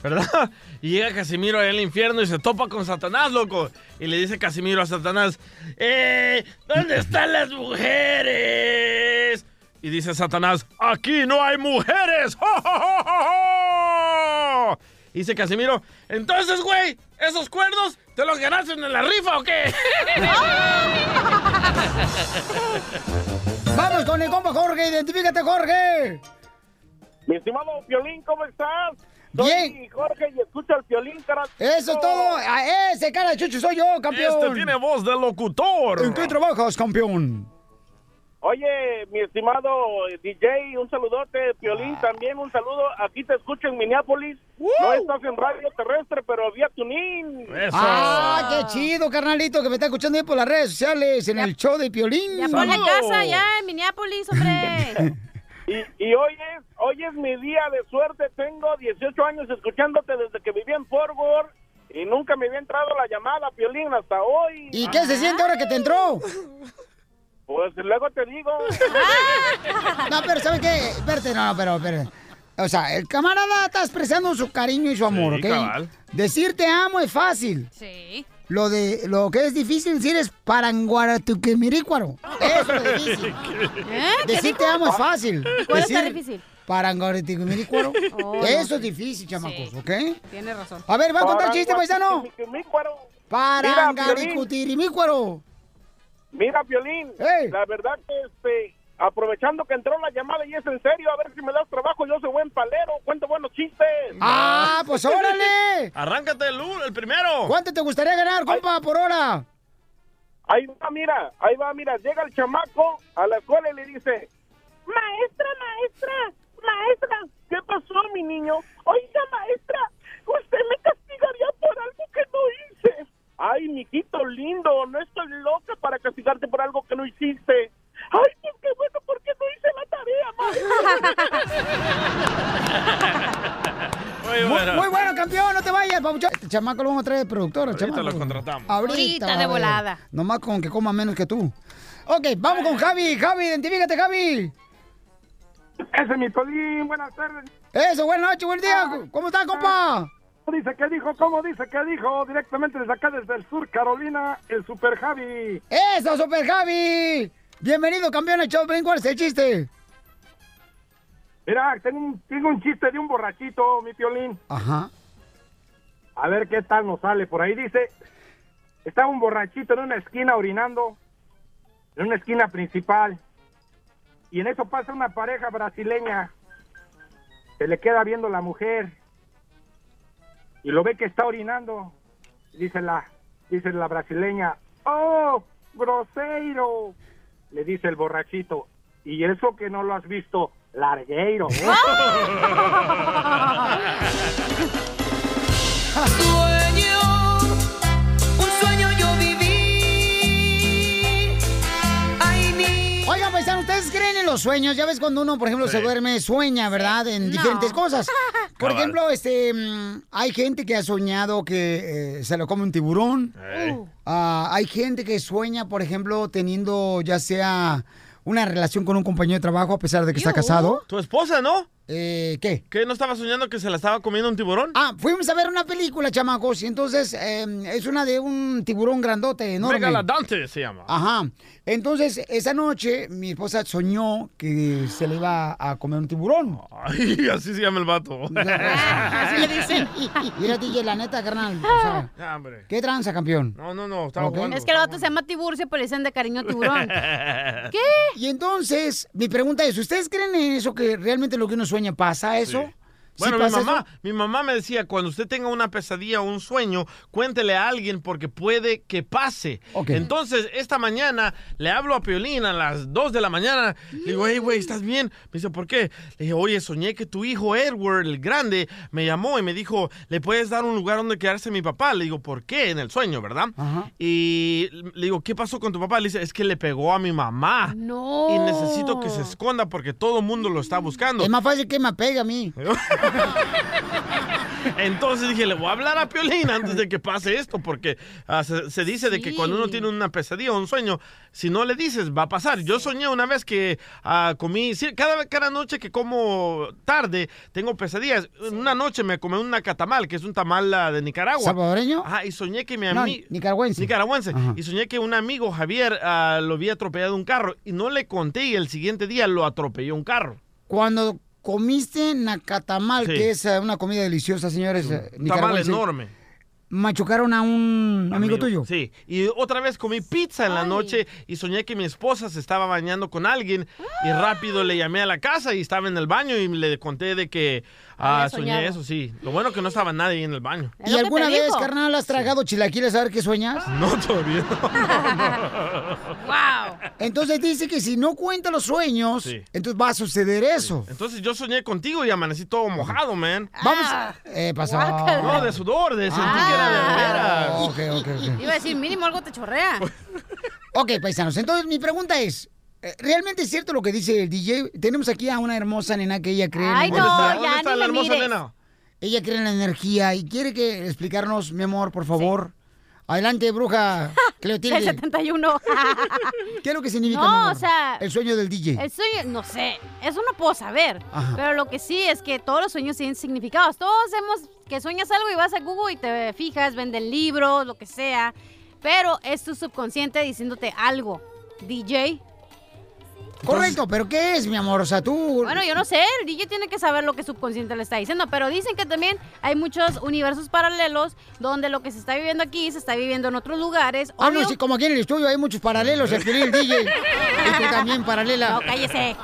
¿verdad? Y llega Casimiro ahí al infierno y se topa con Satanás, loco. Y le dice Casimiro a Satanás, ¡Eh! ¿Dónde están las mujeres? Y dice Satanás, ¡Aquí no hay mujeres! ¡Jo, jo, jo, jo, jo! Y dice Casimiro, entonces, güey, ¿esos cuernos te los ganaste en la rifa o qué? Vamos con el compa Jorge. Identifícate, Jorge. Mi estimado Piolín, ¿cómo estás? Soy Bien. Jorge y escucha el Piolín, cara. Eso es todo. A ese cara de chucho soy yo, campeón. Este tiene voz de locutor. ¿En qué trabajas, campeón? Oye, mi estimado DJ, un saludote. Piolín, también un saludo. Aquí te escucho en Minneapolis. No estás en radio terrestre, pero vía Tunín. Ah, qué chido, carnalito, que me está escuchando ahí por las redes sociales, en el show de Piolín. Ya ponle casa ya en Minneapolis, hombre. Y, y hoy es hoy es mi día de suerte. Tengo 18 años escuchándote desde que vivía en Fort Worth y nunca me había entrado la llamada, Piolín, hasta hoy. ¿Y qué se siente ahora que te entró? Pues luego te digo. No, pero ¿sabes qué? Espérate, no, pero. O sea, el camarada está expresando su cariño y su amor, Sí, ¿ok? cabal. Decir te amo es fácil. Sí. Lo de lo que es difícil decir es paranguaratuquemirícuaro. Eso es difícil. ¿Eh? ¿Qué Decir te amo es fácil. ¿Cuál está Decir difícil? Paranguaratuquemirícuaro. Oh, no. Eso es difícil, chamacos, ¿ok? Tienes razón. A ver, ¿va a contar chiste, paisano? Parangaricutirimícuaro. Mira, Piolín, la verdad que este, aprovechando que entró la llamada y es en serio, a ver si me das trabajo, yo soy buen palero, cuento buenos chistes. ¡Ah, pues órale! Arráncate el, el primero. ¿Cuánto te gustaría ganar, compa, por hora? Ahí va, mira, ahí va, mira, llega el chamaco a la escuela y le dice, maestra, maestra, maestra, ¿qué pasó, mi niño? Oiga, maestra, usted me castigaría por algo que no hice. Ay, mijito lindo, no estoy loca para castigarte por algo que no hiciste. Ay, pues qué bueno, porque no hice la tarea. Muy bueno. muy bueno, campeón, no te vayas, papuchón. Este chamaco lo vamos a traer de productor, Ahorita chamaco. lo contratamos. Ahorita. Ahorita, de volada. Nomás con que coma menos que tú. Ok, vamos con Javi. Javi, identifícate, Javi. Ese es mi Piolín, buenas tardes. Eso, buenas noches, buen día. ¿Cómo estás, compa? Dice que dijo, ¿cómo dice que dijo? Directamente desde acá, desde el sur, Carolina, el Super Javi. Eso, super Javi. Bienvenido, campeón del show. Ven, ¿Cuál es el chiste? Mira, tengo un, tengo un chiste de un borrachito, mi piolín. Ajá. A ver qué tal nos sale por ahí. Dice, estaba un borrachito en una esquina orinando, en una esquina principal. Y en eso pasa una pareja brasileña. Se le queda viendo la mujer. Y lo ve que está orinando. Dice la, dice la brasileña, ¡Oh, grosero! Le dice el borrachito, ¿y eso que no lo has visto? Largueiro. ¿eh?". Paisano, ¿ustedes creen en los sueños? Ya ves cuando uno, por ejemplo, se duerme, sueña, ¿verdad? En diferentes cosas. Por Cabal. ejemplo, este, mm, hay gente que ha soñado que eh, se lo come un tiburón. Ah, hay gente que sueña, por ejemplo, teniendo ya sea una relación con un compañero de trabajo a pesar de que está casado. Tu esposa, ¿no? Eh, ¿Qué? ¿Qué? ¿No estaba soñando que se la estaba comiendo un tiburón? Ah, fuimos a ver una película, chamacos, y entonces eh, es una de un tiburón grandote, enorme. Megalodonte se llama. Ajá. Entonces, esa noche mi esposa soñó que se le iba a comer un tiburón. Ay, así se llama el vato. Así le dicen. Mira, DJ, la neta, carnal. O sea, Ah, hombre. ¿Qué tranza, campeón? No, no, no, estaba Ok. jugando. Es que el vato se llama Tiburcio, pero le dicen de cariño tiburón. ¿Qué? Y entonces, mi pregunta es, ¿ustedes creen en eso que realmente lo que uno sueña pasa eso? Bueno, mi mamá, eso? mi mamá me decía, cuando usted tenga una pesadilla o un sueño, cuéntele a alguien porque puede que pase. Entonces, esta mañana le hablo a Piolín a las 2 de la mañana. Le digo, hey, güey, ¿estás bien? Me dice, ¿por qué? Le dije, oye, soñé que tu hijo Edward, el grande, me llamó y me dijo, ¿le puedes dar un lugar donde quedarse mi papá? Le digo, ¿por qué? En el sueño, ¿verdad? Y le digo, ¿qué pasó con tu papá? Le dice, es que le pegó a mi mamá. No. Y necesito que se esconda porque todo el mundo lo está buscando. Es más fácil que me pegue a mí. Entonces dije, le voy a hablar a Piolín antes de que pase esto, porque ah, se, se dice de que cuando uno tiene una pesadilla o un sueño, si no le dices, va a pasar. Yo soñé una vez que ah, comí, cada, cada noche que como tarde, tengo pesadillas. Una noche me comí una catamal, que es un tamal ah, de Nicaragua. ¿Salvadoreño? Ajá, y soñé que mi No, amigo... nicaragüense. Nicaragüense. Y soñé que un amigo, Javier, lo había atropellado un carro, y no le conté, y el siguiente día lo atropelló un carro. Cuando comiste nacatamal, Sí. que es eh, una comida deliciosa, señores. eh, Un tamal nicaragüenses, enorme. Machucaron a un amigo, tuyo. Sí, y otra vez comí pizza en la noche y soñé que mi esposa se estaba bañando con alguien y rápido le llamé a la casa y estaba en el baño y le conté de que ah, soñé eso, sí. Lo bueno que no estaba nadie en el baño. ¿Y alguna vez, carnal, has tragado chilaquiles a ver qué sueñas? No, todavía ¡Wow! Entonces dice que si no cuenta los sueños, Sí. entonces va a suceder eso. Entonces yo soñé contigo y amanecí todo mojado, man. Vamos. Eh, pasó. No, de sudor, de sentir que era de veras. Ok, ok, ok. Iba a decir, mínimo algo te chorrea. Ok, paisanos, entonces mi pregunta es, ¿realmente es cierto lo que dice el DJ? Tenemos aquí a una hermosa nena que ella cree Ay, en... no, ¿Dónde está? ya ¿Dónde está ni la hermosa mires. nena? Ella cree en la energía y quiere que explicarnos, mi amor, por favor. Adelante, bruja Cleotilde. El 71. ¿Qué es lo que significa, No, mi amor? o sea, el sueño del DJ? El sueño, no sé, eso no puedo saber. Ajá. Pero lo que sí es que todos los sueños tienen significados. Todos hemos que sueñas algo y vas a Google y te fijas, venden libros, lo que sea. Pero es tu subconsciente diciéndote algo. DJ. Correcto, pero ¿qué es, mi amor? O sea, tú... Bueno, yo no sé, el DJ tiene que saber lo que su subconsciente le está diciendo, pero dicen que también hay muchos universos paralelos donde lo que se está viviendo aquí se está viviendo en otros lugares. Ah, no, sí, como aquí en el estudio hay muchos paralelos, el el DJ. Y tú también, paralela. No, cállese.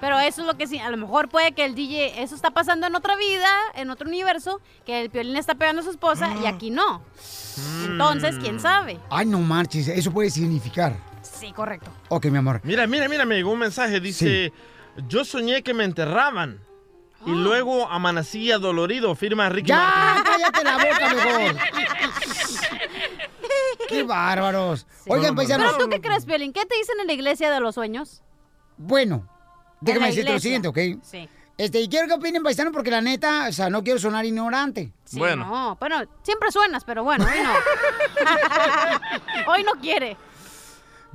Pero eso es lo que sí, a lo mejor puede que el DJ, eso está pasando en otra vida, en otro universo, que el piolín está pegando a su esposa y aquí no. Entonces, ¿quién sabe? Ay, no marches, eso puede significar. Sí, correcto. Ok, mi amor. Mira, mira, mira, me llegó un mensaje. Dice, yo soñé que me enterraban y luego amanecía dolorido, firma Ricky ¡Ya! Martin. ¡Cállate la boca, mejor! ¡Qué bárbaros! Oigan, paisanos... ¿Pero tú qué crees, Piolín? ¿Qué te dicen en la iglesia de los sueños? Bueno, déjame decirte lo siguiente, ¿ok? Sí. Este, y quiero que opinen, paisanos, porque la neta, o sea, no quiero sonar ignorante. Sí, no. Bueno, siempre suenas, pero bueno, hoy no. hoy no quiere.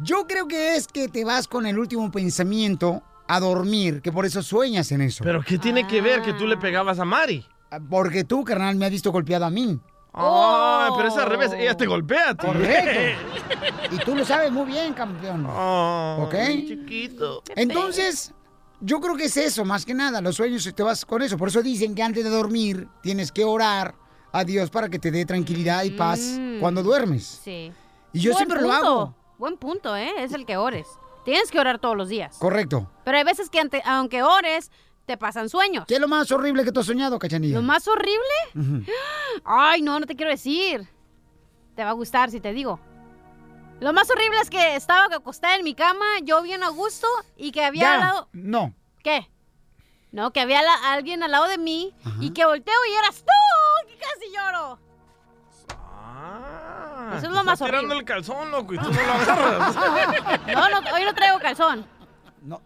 Yo creo que es que te vas con el último pensamiento a dormir, que por eso sueñas en eso. Pero ¿qué tiene que ver que tú le pegabas a Mari? Porque tú, carnal, me has visto golpeado a mí. Ah, pero es al revés, ella te golpea ti. Correcto. Y tú lo sabes muy bien, campeón. ¿Ok? Chiquito. Entonces, yo creo que es eso, más que nada. Los sueños te vas con eso. Por eso dicen que antes de dormir tienes que orar a Dios para que te dé tranquilidad y paz Mm. cuando duermes. Sí. Y yo Buen siempre lo punto. hago. Buen punto, ¿eh? Es el que ores. Tienes que orar todos los días. Correcto. Pero hay veces que ante- aunque ores, te pasan sueños. ¿Qué es lo más horrible que tú has soñado, cachanilla? ¿Lo más horrible? Ay, no, no te quiero decir. Te va a gustar si te digo. Lo más horrible es que estaba acostada en mi cama, yo bien a gusto, y que había Ya, al lado... No. ¿Qué? No, que había la- alguien al lado de mí, y que volteo y eras tú, que casi lloro. Ah, Eso es te lo más estás tirando el calzón, loco, y tú no lo agarras. No, no, hoy no traigo calzón.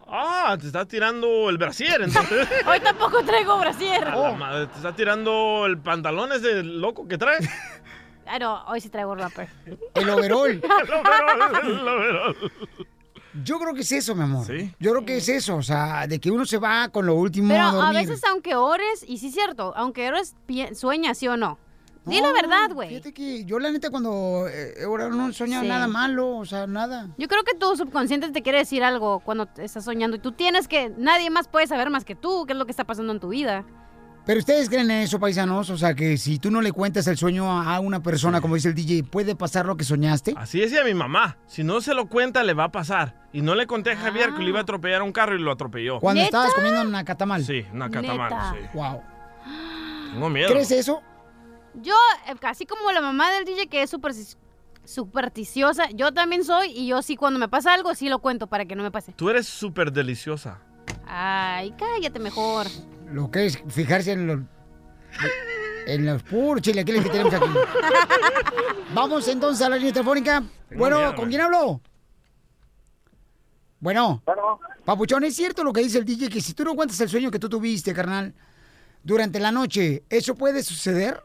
Ah, te estás tirando el brasier, entonces. Hoy tampoco traigo brasier. A la madre, te está tirando el pantalón ese loco que trae. Ah, no, hoy sí traigo rapper. El overol. El overol, el overol. Yo creo que es eso, mi amor. Yo creo que es eso, o sea, de que uno se va con lo último Pero a veces aunque ores, y sí es cierto, aunque ores, sueñas, ¿sí o no? Di la No, verdad, güey. Fíjate que yo la neta cuando eh, orado no he soñado Sí. nada malo, o sea, nada. Yo creo que tu subconsciente te quiere decir algo cuando te estás soñando y tú tienes que, nadie más puede saber más que tú qué es lo que está pasando en tu vida. Pero ustedes creen en eso, paisanos, o sea, que si tú no le cuentas el sueño a una persona, como dice el DJ, ¿puede pasar lo que soñaste? Así decía mi mamá. Si no se lo cuenta, le va a pasar. Y no le conté a Javier que le iba a atropellar a un carro y lo atropelló. Cuando estabas comiendo una catamal. Sí, una catamal, sí. Wow. Tengo miedo. ¿Crees eso? Yo, eh, así como la mamá del DJ que es super supersticiosa, yo también soy y yo sí cuando me pasa algo sí lo cuento para que no me pase. Tú eres súper deliciosa. Ay, cállate mejor. Lo que es fijarse en los... En los puros chilequiles que tenemos aquí. Vamos entonces a la línea telefónica. Bueno, miedo, ¿con quién hablo? Bueno. Papuchón, ¿es cierto lo que dice el DJ que si tú no cuentas el sueño que tú tuviste, carnal, durante la noche, ¿eso puede suceder?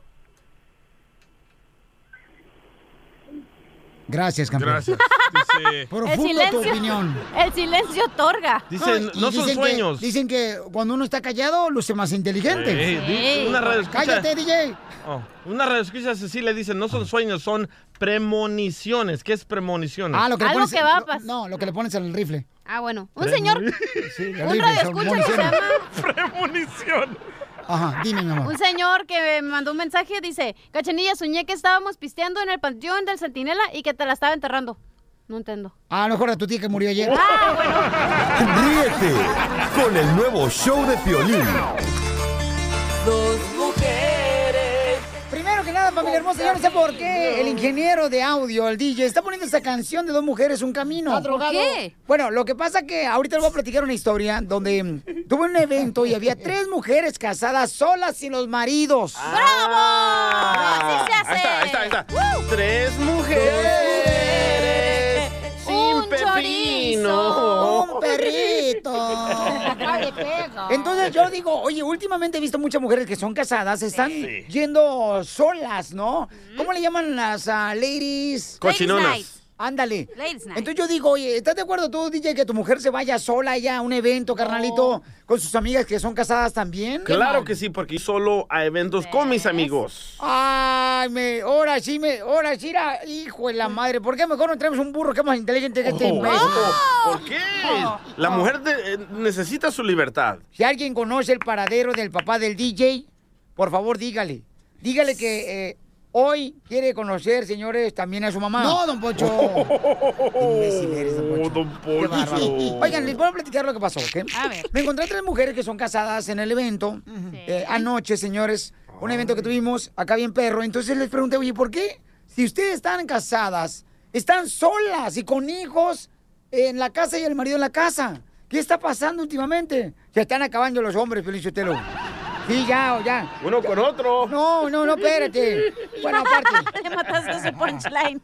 Gracias, campeón. Gracias. Dice- Profundo tu opinión. el silencio otorga. Dicen, no son dicen que- sueños. dicen que cuando uno está callado, luce más inteligente. Sí, una radio escucha- Cállate, DJ. Oh, una radio escucha así le dicen, no son sueños, son premoniciones. ¿Qué es premoniciones? Ah, lo que le Algo pones, que va a pasar. No, lo que le pones al rifle. Ah, bueno. Un señor, Sí, el un radio escucha que se llama... Premonición. Ajá, dime, mi amor. Un señor que me mandó un mensaje dice, Cachanilla, soñé que estábamos pisteando en el panteón del Centinela y que te la estaba enterrando. No entiendo. Ah, a lo mejor a tu tía que murió ayer. Ríete con el nuevo show de Piolín. Dos. Nada, familia hermosa, yo no sé por qué el ingeniero de audio, el DJ, está poniendo esta canción de dos mujeres, un camino. ¿Está drogado? ¿Por qué? Bueno, lo que pasa que ahorita les voy a platicar una historia donde tuve un evento y había tres mujeres casadas solas sin los maridos. ¡Bravo! ¡Así se hace! Ahí está, ahí está, ahí está. Tres mujeres sin Un pepino. Un perrito. Entonces yo digo, oye, últimamente he visto muchas mujeres que son casadas, están yendo solas, ¿no? ¿Cómo le llaman las ah, ladies? Cochinonas. Ándale. Ladies night. Entonces yo digo, oye, ¿estás de acuerdo tú, DJ, que tu mujer se vaya sola ya a un evento, carnalito, con sus amigas que son casadas también? Claro que sí, porque solo a eventos con mis amigos. Ay, me, ahora sí me, ahora sí era, hijo de la madre, ¿por qué mejor no tenemos un burro que es más inteligente que este Oh, imbécil? ¿Por qué? La mujer de- eh, necesita su libertad. Si alguien conoce el paradero del papá del DJ, por favor dígale. Dígale que eh, hoy quiere conocer, señores, también a su mamá. No, don Pocho. Imbécil eres, don Poncho. don Qué bárbaro. Oigan, les voy a platicar lo que pasó, ¿ok? A ver. Me encontré tres mujeres que son casadas en el evento. eh, anoche, señores, un evento que tuvimos acá bien perro. Entonces les pregunté, oye, ¿por qué? Si ustedes están casadas, están solas y con hijos en la casa y el marido en la casa. ¿Qué está pasando últimamente? Se están acabando los hombres, Felicitelo. Sí, ya, ya. Uno con otro. No, no, no, espérate. Bueno, aparte. Le mataste su punchline.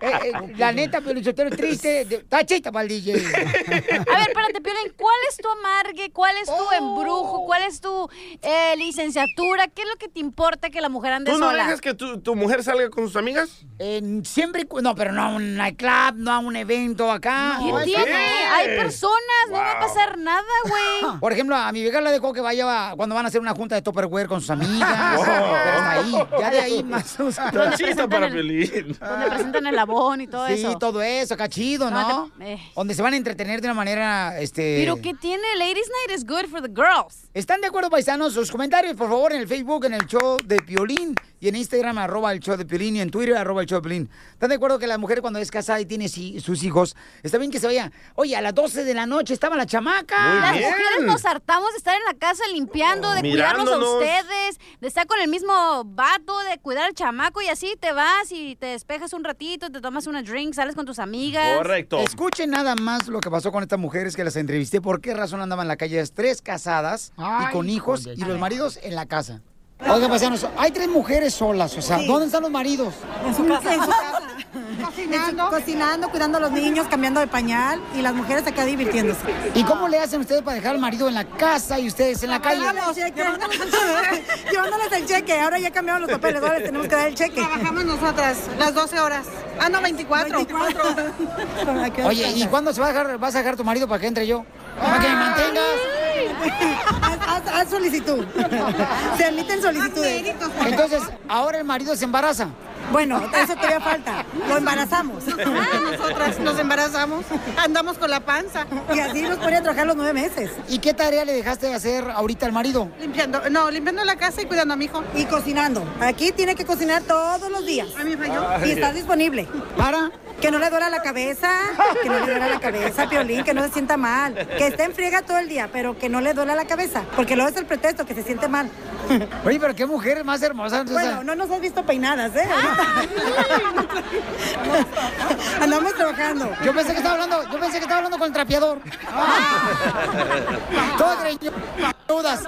Eh, eh, la neta, es triste. de- Está chita para el DJ. A ver, espérate, Piolín, ¿cuál es tu amargue? ¿Cuál es tu Oh. embrujo? ¿Cuál es tu eh, licenciatura? ¿Qué es lo que te importa que la mujer ande ¿Tú no sola? dejas que tu, tu mujer salga con sus amigas? Eh, siempre, no, pero no a un nightclub, no a un evento acá. ¿Qué No, tiene? Hay personas, no va a pasar nada, güey. Por ejemplo, a mi vieja la dejó que vaya cuando van a hacer una junta de Tupperware con sus amigas. Wow. Pero hasta ahí, ya de ahí más. o sea, Tachita para Pelín. Donde presentan el abón y todo sí, eso. todo eso, acá chido, ¿no? No, te- eh. Donde se van a entretener de una manera, este... Pero ¿qué tiene? Ladies Night is good for the girls. ¿Están de acuerdo, paisanos? Sus comentarios, por favor, en el Facebook, en el show de Piolín, y en Instagram, arroba el show de Piolín, y en Twitter, arroba el show de Piolín. ¿Están de acuerdo que la mujer cuando es casada y tiene si- sus hijos, está bien que se vaya, oye, a las 12 de la noche estaba la chamaca? Muy Las bien. mujeres nos hartamos de estar en la casa limpiando, de cuidarlos a ustedes, de estar con el mismo vato, de cuidar al chamaco y así te vas y te despejas un ratito, te tomas una drink, sales con tus amigas. Correcto. Escuchen nada más lo que pasó con estas mujeres que las entrevisté. ¿Por qué razón andaban en la calle? Tres casadas y con hijos y los maridos en la casa. Oigan, paisanos, hay tres mujeres solas, o sea, Sí. ¿dónde están los maridos? En su casa. En su casa. Cocinando. cocinando, cuidando a los niños, cambiando de pañal y las mujeres acá divirtiéndose. ¿Y cómo le hacen ustedes para dejar al marido en la casa y ustedes en la calle? Llevándoles el cheque. Llevándoles el cheque. Ahora ya cambiaron los papeles, ahora les tenemos que dar el cheque. Trabajamos nosotras las 12 horas. Ah, no, 24. Oye, ¿y cuándo se va a dejar, vas a dejar tu marido para que entre yo? Para que me mantengas. Haz, haz- haz solicitud. Se emiten solicitudes. Entonces, ahora el marido se embaraza. Bueno, eso todavía falta. Lo embarazamos. Ah, nosotras nos embarazamos. Andamos con la panza. Y así nos ponía a trabajar los nueve meses. ¿Y qué tarea le dejaste de hacer ahorita al marido? Limpiando, no, limpiando la casa y cuidando a mi hijo. Y cocinando. Aquí tiene que cocinar todos los días. A mí falló. Y está disponible. ¿Para? Que no le duela la cabeza, que no le duela la cabeza, Piolín, que no se sienta mal. Que esté en friega todo el día, pero que no le duela la cabeza. Porque luego es el pretexto, que se siente mal. Oye, pero qué mujer más hermosa. Bueno, no nos has visto peinadas, ¿eh? Andamos trabajando. Yo pensé que estaba hablando, yo pensé que estaba hablando con el trapeador. Todo greñudas.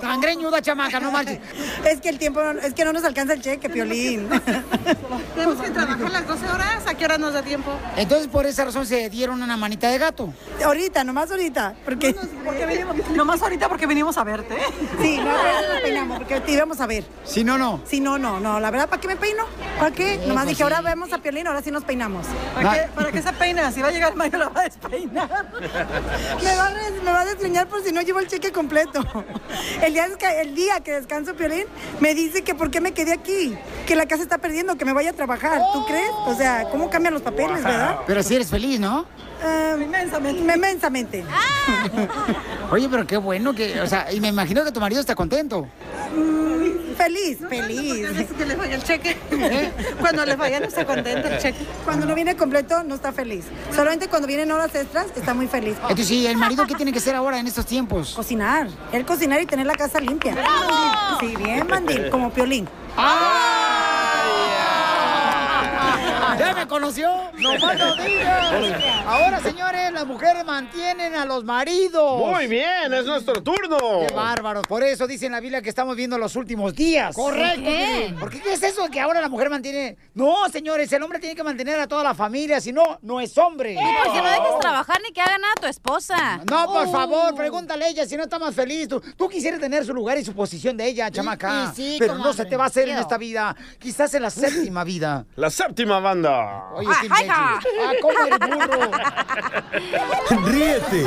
Tan greñuda, chamaca, no marches. Es que el tiempo, no- es que no nos alcanza el cheque, Piolín. Tenemos que trabajar las 12 horas. ¿A qué hora nos da tiempo? Entonces, por esa razón se dieron una manita de gato. Ahorita, nomás ahorita. Porque, porque venimos, nomás ahorita porque venimos a verte. Sí, no, pero nos peinamos, porque te íbamos a ver. Si no, no. Si no, no, no. La verdad, ¿para qué me peino? ¿Para qué? Sí, nomás pues dije, ahora vemos a Piolín, ahora sí nos peinamos. ¿Para qué, ¿Para qué se peina? Si va a llegar mayo la va a despeinar. Me va, a res- me va a desgreñar por si no llevo el cheque completo. El día, el día que descanso Piolín, me dice que por qué me quedé aquí, que la casa está perdiendo, que me vaya a trabajar. ¿Tú crees? O sea, ¿cómo cambian los papeles, verdad? Pero si eres feliz, ¿no? Ah, inmensamente. Inmensamente. Oye, pero qué bueno que, o sea, y me imagino que tu marido está contento. Mm, feliz, feliz. que le falla el cheque. Cuando le falla no está contento el cheque. Cuando no viene completo, no está feliz. Solamente cuando vienen horas extras, está muy feliz. Entonces, sí, el marido, ¿qué tiene que hacer ahora en estos tiempos? Cocinar. Él cocinar y tener la casa limpia. Sí, bien mandil, como Piolín. ¿Ya me conoció? No más no digas. Ahora, señores, las mujeres mantienen a los maridos. Muy bien, es nuestro turno. Qué bárbaros. Por eso dice en la Biblia que estamos viendo los últimos días. Correcto, ¿Qué? ¿Por qué qué es eso que ahora la mujer mantiene? No, señores, el hombre tiene que mantener a toda la familia, si no, no es hombre. ¿Y por qué no dejas trabajar ni que haga nada a tu esposa? No, por Oh. favor, pregúntale a ella si no está más feliz. Tú, tú quisieras tener su lugar y su posición de ella, chamaca. y sí, pero no se te va a hacer en esta vida. Quizás en la séptima vida. La séptima banda. Oye, qué imbécil. Ah, ¿cómo eres burro? Ríete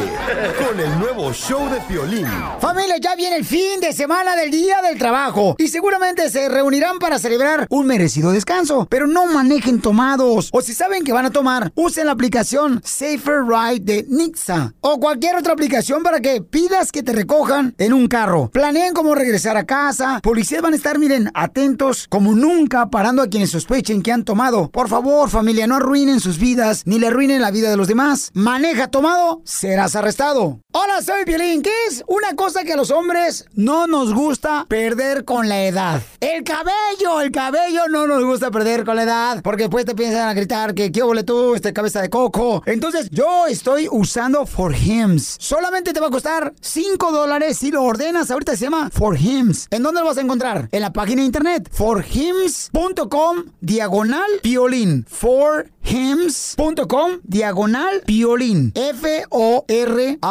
con el nuevo show de Piolín. Familia, ya viene el fin de semana del Día del Trabajo y seguramente se reunirán para celebrar un merecido descanso. Pero no manejen tomados o si saben que van a tomar, usen la aplicación Safer Ride de Nixa o cualquier otra aplicación para que pidas que te recojan en un carro. Planeen cómo regresar a casa. Policías van a estar, miren, atentos como nunca parando a quienes sospechen que han tomado. Por favor, familia, no arruinen sus vidas ni le arruinen la vida de los demás. Maneja tomado, serás arrestado. Hola, soy Piolín. ¿Qué es una cosa que a los hombres no nos gusta perder con la edad? El cabello, el cabello no nos gusta perder con la edad. Porque después te piensan a gritar que qué tú, este cabeza de coco. Entonces, yo estoy usando For Hims. Solamente te va a costar 5 dólares si lo ordenas. Ahorita se llama For Hims. ¿En dónde lo vas a encontrar? En la página de internet. forhims.com diagonal piolín. Caroline. Four forhims.com diagonal piolín. F-O-R-H-I-M-S.com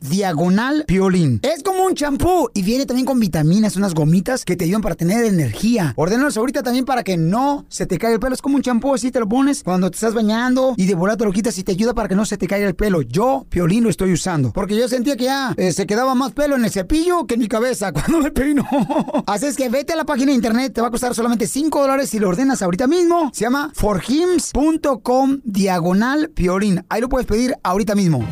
diagonal piolín. Es como un champú y viene también con vitaminas, unas gomitas que te ayudan para tener energía. Ordenalos ahorita también para que no se te caiga el pelo. Es como un champú, así te lo pones cuando te estás bañando y de volada te lo quitas y te ayuda para que no se te caiga el pelo. Yo, piolín, lo estoy usando. Porque yo sentía que ya eh, se quedaba más pelo en el cepillo que en mi cabeza cuando me peino. así es que vete a la página de internet, te va a costar solamente 5 dólares si lo ordenas ahorita mismo. Se llama forhims.com diagonal piolín. Ahí lo puedes pedir ahorita mismo.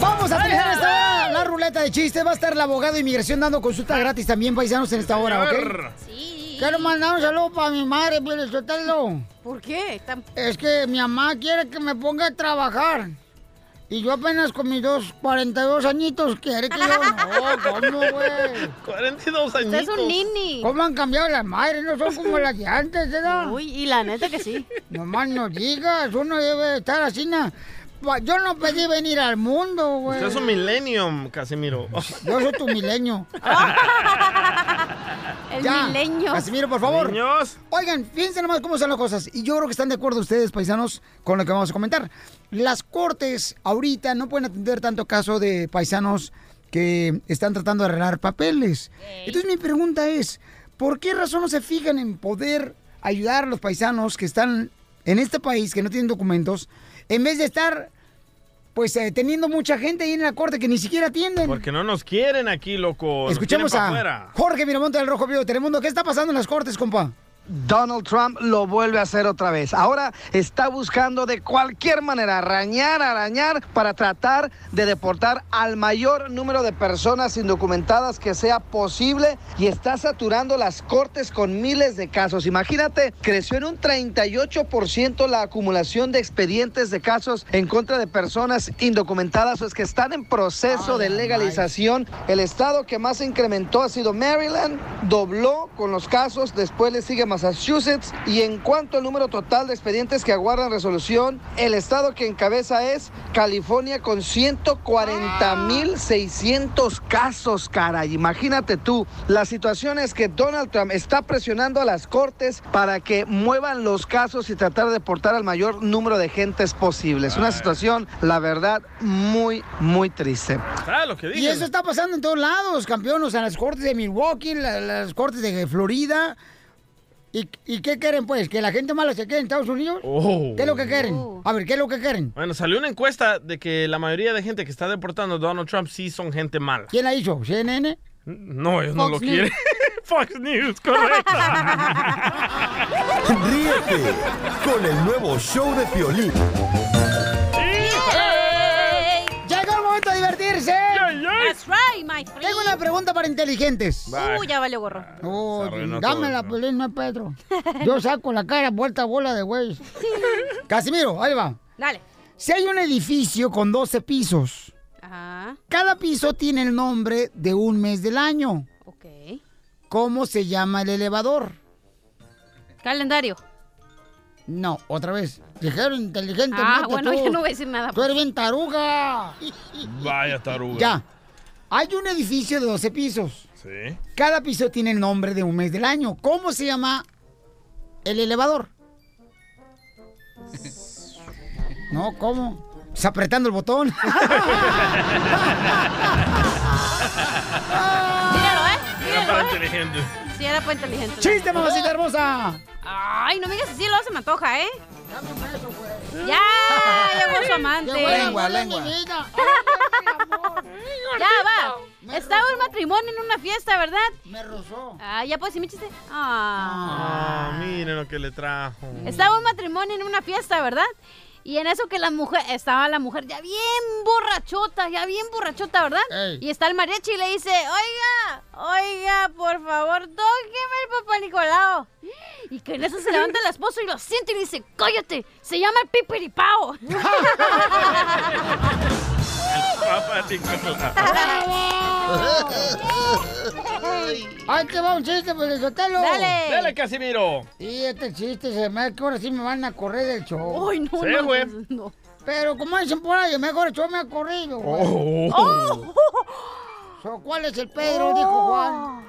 Vamos a tener esta hora la ruleta de chistes. Va a estar el abogado de inmigración dando consulta gratis también, paisanos, en esta hora, ¿ok? Sí. Quiero mandar un saludo para mi madre, Pio Sotelo. ¿Por qué? Es que mi mamá quiere que me ponga a trabajar. Y yo apenas con mis dos 42 añitos quiere que yo... No, ¿cómo, güey? 42 añitos. Usted es un nini. ¿Cómo han cambiado las madres? No son como las de antes, ¿verdad? Uy, y la neta que sí. No más no digas, uno debe estar así. na- Yo no pedí venir al mundo, güey. Usted es un millennium, Casimiro. Yo soy tu milenio. El Ya, milenio. Casimiro, por favor. Niños. Oigan, fíjense nomás cómo son las cosas. Y yo creo que están de acuerdo ustedes, paisanos, con lo que vamos a comentar. Las cortes ahorita no pueden atender tanto caso de paisanos que están tratando de arreglar papeles. Entonces mi pregunta es, ¿por qué razón no se fijan en poder ayudar a los paisanos que están en este país, que no tienen documentos, en vez de estar, pues, eh, teniendo mucha gente ahí en la corte que ni siquiera atienden? Porque no nos quieren aquí, loco. Escuchemos a afuera. Jorge Miramonte del Rojo Vivo de Telemundo. ¿Qué está pasando en las cortes, compa? Donald Trump lo vuelve a hacer otra vez. Ahora está buscando de cualquier manera arañar, arañar para tratar de deportar al mayor número de personas indocumentadas que sea posible y está saturando las cortes con miles de casos. Imagínate, creció en un 38% la acumulación de expedientes de casos en contra de personas indocumentadas o es que están en proceso de legalización. El estado que más incrementó ha sido Maryland, dobló con los casos, después le sigue Massachusetts y en cuanto al número total de expedientes que aguardan resolución, el estado que encabeza es California con 140.600 casos, caray. Imagínate tú, la situación es que Donald Trump está presionando a las cortes para que muevan los casos y tratar de deportar al mayor número de gentes posible. Es una situación, la verdad, muy, muy triste. Ah, lo que Y eso está pasando en todos lados, campeón. O sea, en las cortes de Milwaukee, la- las cortes de Florida. ¿Y, y qué quieren, pues? ¿Que la gente mala se quede en Estados Unidos? Oh. ¿Qué es lo que quieren? A ver, ¿qué es lo que quieren? Bueno, salió una encuesta de que la mayoría de gente que está deportando a Donald Trump sí son gente mala. ¿Quién la hizo? ¿CNN? No, ellos no Fox lo News. quieren. Fox News, correcto. Ríete con el nuevo show de Piolín. Llegó el momento de divertirse. That's right, my friend. Tengo una pregunta para inteligentes. Uh, ya valió gorro. Oh, Se arruinó dame todo la esto. pelín, no es Pedro. Yo saco la cara vuelta bola de güey. Casimiro, ahí va. Dale. Si hay un edificio con 12 pisos, Ajá. cada piso tiene el nombre de un mes del año. Ok. ¿Cómo se llama el elevador? Calendario. No, otra vez. Dijeron inteligente. Ah, bueno, tú. ya no voy a decir nada. Tú eres bien taruga. Vaya taruga. Ya. Hay un edificio de 12 pisos. Sí. Cada piso tiene el nombre de un mes del año. ¿Cómo se llama el elevador? No, ¿cómo? Está apretando el botón. Míralo, ¿eh? Era Míralo, para ¿eh? inteligentes. Sí, era para inteligente. ¡Chiste, mamacita hermosa! Ay, no me digas así, luego se me antoja, ¿eh? Ya, llegó su amante. Lengua, lengua. mi vida. Ya, va. Estaba un matrimonio en una fiesta, ¿verdad? Me rozó. Ah, ya puedo decir mi chiste. Ah. Ah, miren lo que le trajo. Estaba un matrimonio en una fiesta, ¿verdad? Y en eso que la mujer, estaba la mujer ya bien borrachota, ya bien borrachota, ¿verdad? Y está el mariachi y le dice, oiga, oiga, por favor, tóqueme el papá Nicolau. Y que en eso se levanta el esposo y lo siente y le dice, cállate, se llama el pipiripao. ¡Ay, te va un chiste, pues, Sotelo! Dale. Dale, Casimiro. Sí, este chiste se me hace que ahora sí me van a correr del show. Ay, no, Sí, no, güey. no. Pero como dicen por ahí, mejor el show me ha corrido. güey. Oh. So, ¿Cuál es el Pedro? Dijo Juan.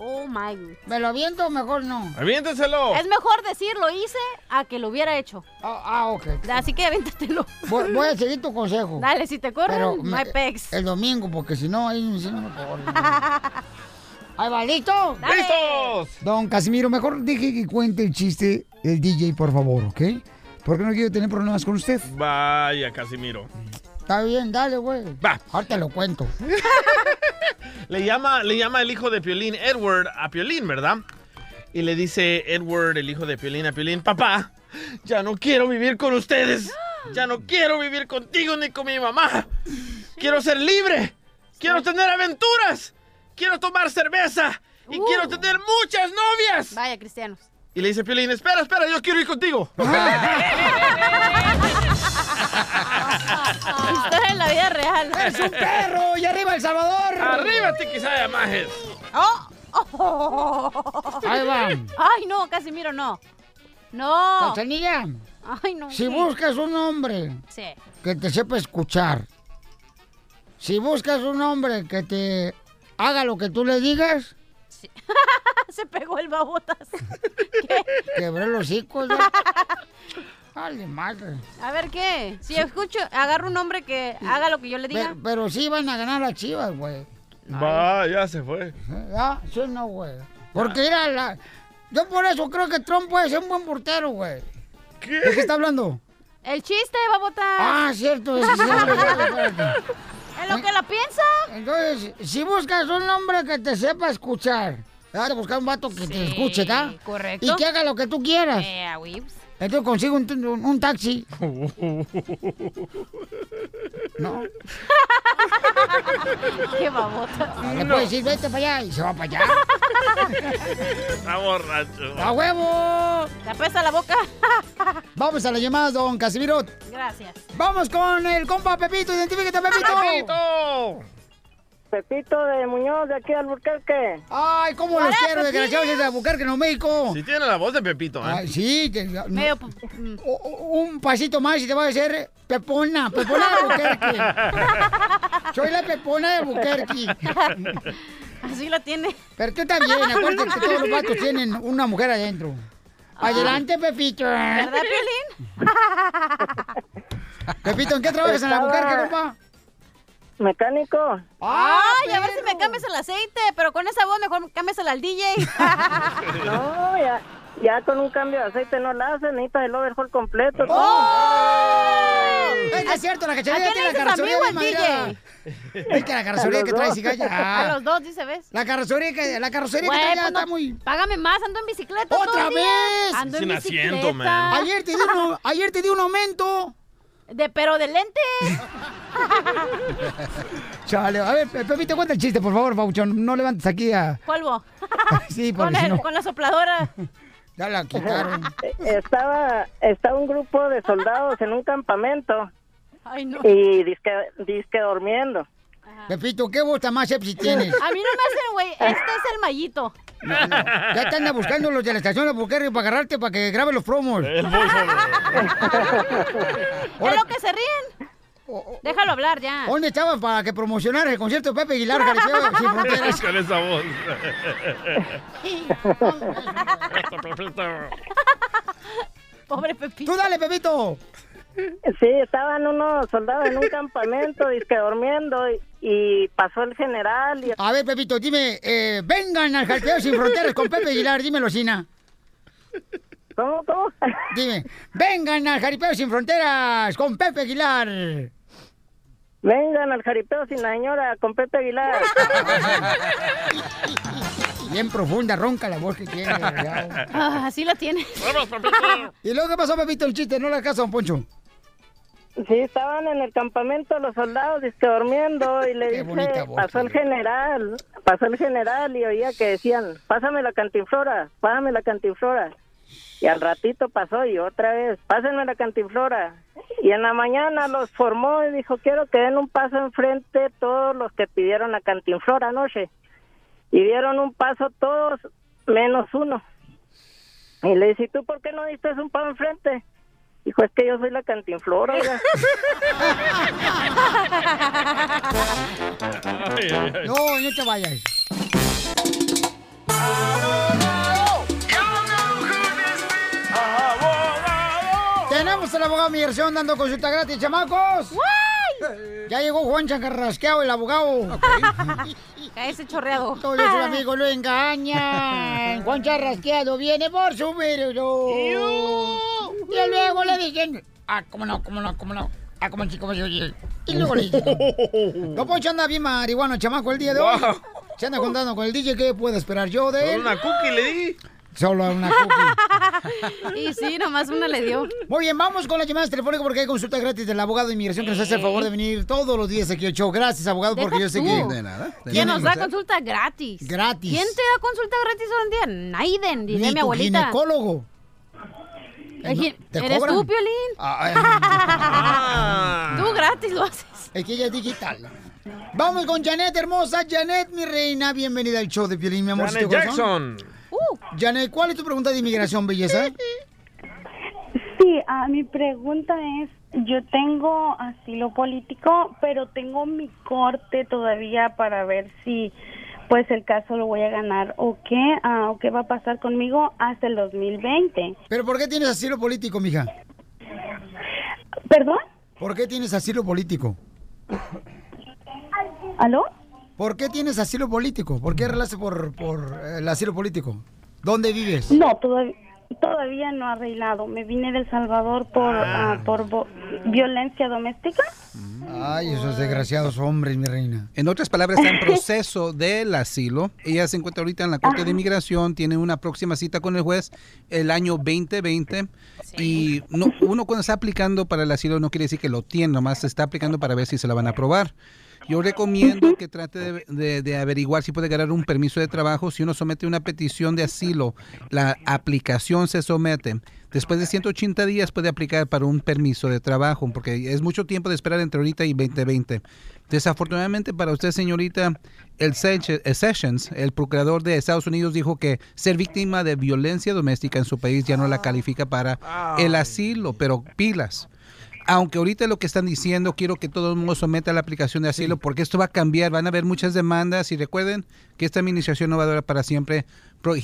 Oh, my God. ¿Me lo aviento o mejor no? Aviéntenselo. Es mejor decir lo hice a que lo hubiera hecho. Ah, ah, ok. Así que avéntatelo. Voy, voy a seguir tu consejo. Dale, si te corren, Pero my me- pex. el domingo, porque si no, ahí no me corren. Ahí va, ¿listo? Dale. ¡Listos! Don Casimiro, mejor deje que cuente el chiste el DJ, por favor, ¿ok? Porque no quiero tener problemas con usted. Vaya, Casimiro. Está bien, dale, güey. Va. Ahora te lo cuento. Le llama, le llama el hijo de Piolín, Edward, a Piolín, ¿verdad? Y le dice Edward, el hijo de Piolín, a Piolín, papá, ya no quiero vivir con ustedes. Ya no quiero vivir contigo ni con mi mamá. Quiero ser libre. Quiero tener aventuras. Quiero tomar cerveza. Y Uh. quiero tener muchas novias. Vaya, cristianos. Y le dice Piolín, espera, espera, yo quiero ir contigo. Historia en la vida real. ¡Es un perro! ¡Y arriba El Salvador! Arriba, Tiquisaya Majes. Oh. Oh. Ahí va. Ay, no, Casimiro, no. No. Cachanilla, Ay, no. si ¿qué? buscas un hombre Sí. que te sepa escuchar, si buscas un hombre que te haga lo que tú le digas, Se pegó el babotas. quebré los hijos. Dale, madre. A ver, ¿qué? Si escucho, agarro un hombre que haga lo que yo le diga. Pero, pero sí van a ganar las chivas, güey. Va, ya se fue. ¿Ya? Sí, no, güey. Porque era la... Yo por eso creo que Trump puede ser un buen portero, güey. ¿Qué? ¿De qué está hablando? El chiste, babotas. Ah, cierto. es cierto. ¿En lo que la piensa? Entonces, si buscas un hombre que te sepa escuchar, Vas a buscar un vato que te escuche, ¿está? correcto. Y que haga lo que tú quieras. Eh, a whips. Entonces consigo un, un- un taxi. No. Qué babota. Le puedo decir, vete para allá y se va para allá. Está borracho. ¡A huevo! Te apesta la boca. Vamos a la llamada, don Casimiro. Gracias. Vamos con el compa Pepito. Identifícate, Pepito. ¡Pepito! Pepito de Muñoz, de aquí al Albuquerque. Ay, ¿cómo los quiero, desgraciados de Albuquerque, Nuevo México? Sí tiene la voz de Pepito, ¿eh? Ay, sí, que- no- Medio... o- o- un pasito más y te va a hacer Pepona, Pepona de Albuquerque. Soy la Pepona de Albuquerque. Así la tiene. Pero tú también, acuérdate que todos los vatos tienen una mujer adentro. Adelante, Pepito. ¿Verdad, Piolín? Pepito, ¿en qué trabajas en Albuquerque, compa? Mecánico. Ay, a ver si me cambias el aceite, pero con esa voz mejor cámbiasela al DJ. No, ya, ya con un cambio de aceite no la hacen, necesitas el overhaul completo. tú. ¡Oh! Es cierto, la ¿A cacharilla tiene la carrocería amigo. Es que la carrocería A que los trae dos. cigarra. A los dos, dice, ¿ves? La carrocería que, la carrocería Güey, que trae pues no- está muy... Págame más, ando en bicicleta todo ¡Otra el día. vez! Ando Sin en asiento, man. Ayer te di un, ayer te di un aumento. De, pero de lente. Chale, a ver, Pe- Pepito, cuenta el chiste, por favor, Pauchón. No levantes aquí a... Polvo. Sí, Con, porque el- no, con la sopladora. ya la quitaron. Estaba, estaba un grupo de soldados en un campamento Ay, no. y disque, disque durmiendo. Pepito, ¿qué voz tan más sepsi tienes? A mí no me hacen, güey. Este es el mallito. No, no. Ya te andan buscando los de la estación de Albuquerque para agarrarte para que grabe los promos. ¿Es lo que se ríen? Déjalo hablar ya. ¿Dónde estabas para que promocionaras el concierto de Pepe Aguilar, Fronteras? Con esa voz. Pobre Pepito. Tú dale, Pepito. Sí, estaban unos soldados en un campamento disque durmiendo y, y pasó el general y A ver, Pepito, dime, eh, vengan al Jaripeo Sin Fronteras con Pepe Aguilar, dímelo, Sina. ¿Cómo, cómo? Dime, vengan al Jaripeo Sin Fronteras con Pepe Aguilar. Vengan al jaripeo sin la señora con Pepe Aguilar. Bien profunda, ronca la voz que tiene. Ah, así la tiene. ¿Y luego qué pasó, Pepito, el chiste? No le hagas caso, don Poncho. Sí, estaban en el campamento los soldados disque durmiendo y le dice, voz pasó el general, pasó el general y oía que decían, pásame la cantinflora, pásame la cantinflora. Y al ratito pasó y otra vez, pásenme la cantinflora. Y en la mañana los formó y dijo, quiero que den un paso enfrente todos los que pidieron la cantinflora anoche. Y dieron un paso todos menos uno. Y le dice, ¿y tú por qué no diste un paso enfrente? Dijo, es que yo soy la cantinflora. oiga". No, no te vayas. Tenemos al abogado de migración dando consulta gratis, chamacos. Ya llegó Juan Chancarrasqueado, el abogado. Cállese chorreado. Todos sus amigos lo engañan. Juan Charrasqueado viene por su mero. Y luego le dicen, ah, cómo no, cómo no, cómo no. Ah, como chico, oye, oye. Y luego le dicen, no Poncho anda bien marihuano, chamaco, el día de hoy. Se anda juntando con el DJ, ¿qué puedo esperar yo de él? Una cookie le di. Solo una cookie. Y sí, nomás una le dio. Muy bien, vamos con las llamadas telefónicas porque hay consulta gratis del abogado de inmigración que nos hace el favor de venir todos los días aquí al show. Gracias, abogado, porque yo sé tú. que... De nada. Que nos da consulta gratis. Gratis. ¿Quién te da consulta gratis hoy en día? Naiden, Ni mi abuelita. ginecólogo. El gi- ¿Te ¿Eres cobran? tú, Piolín? Ah, Tú gratis lo haces. Es que ella es digital. Vamos con Janet, hermosa. Janet, mi reina, bienvenida al show de Piolín, mi amor. Janet Jackson. Janet, ¿cuál es tu pregunta de inmigración, belleza? Sí, ah, mi pregunta es, yo tengo asilo político, pero tengo mi corte todavía para ver si pues el caso lo voy a ganar o qué, ah, o qué va a pasar conmigo hasta el 2020. ¿Pero por qué tienes asilo político, mija? ¿Perdón? ¿Por qué tienes asilo político? ¿Aló? ¿Por qué tienes asilo político? ¿Por qué arreglaste por, por eh, el asilo político? ¿Dónde vives? No, todavía todavía no ha arreglado. Me vine de El Salvador por Ah. ah, por violencia doméstica. Ay, esos desgraciados hombres, mi reina. En otras palabras, está en proceso del asilo. Ella se encuentra ahorita en la Corte de Inmigración, tiene una próxima cita con el juez el año 2020. Y no, uno cuando está aplicando para el asilo no quiere decir que lo tiene, nomás se está aplicando para ver si se la van a aprobar. Yo recomiendo que trate de, de- de averiguar si puede ganar un permiso de trabajo. Si uno somete una petición de asilo, la aplicación se somete. Después de 180 días puede aplicar para un permiso de trabajo, porque es mucho tiempo de esperar entre ahorita y 2020. Desafortunadamente para usted, señorita, el el Sessions, el procurador de Estados Unidos, dijo que ser víctima de violencia doméstica en su país ya no la califica para el asilo, pero pilas. Aunque ahorita lo que están diciendo, quiero que todo el mundo someta la aplicación de asilo, porque esto va a cambiar, van a haber muchas demandas y recuerden que esta administración no va a durar para siempre.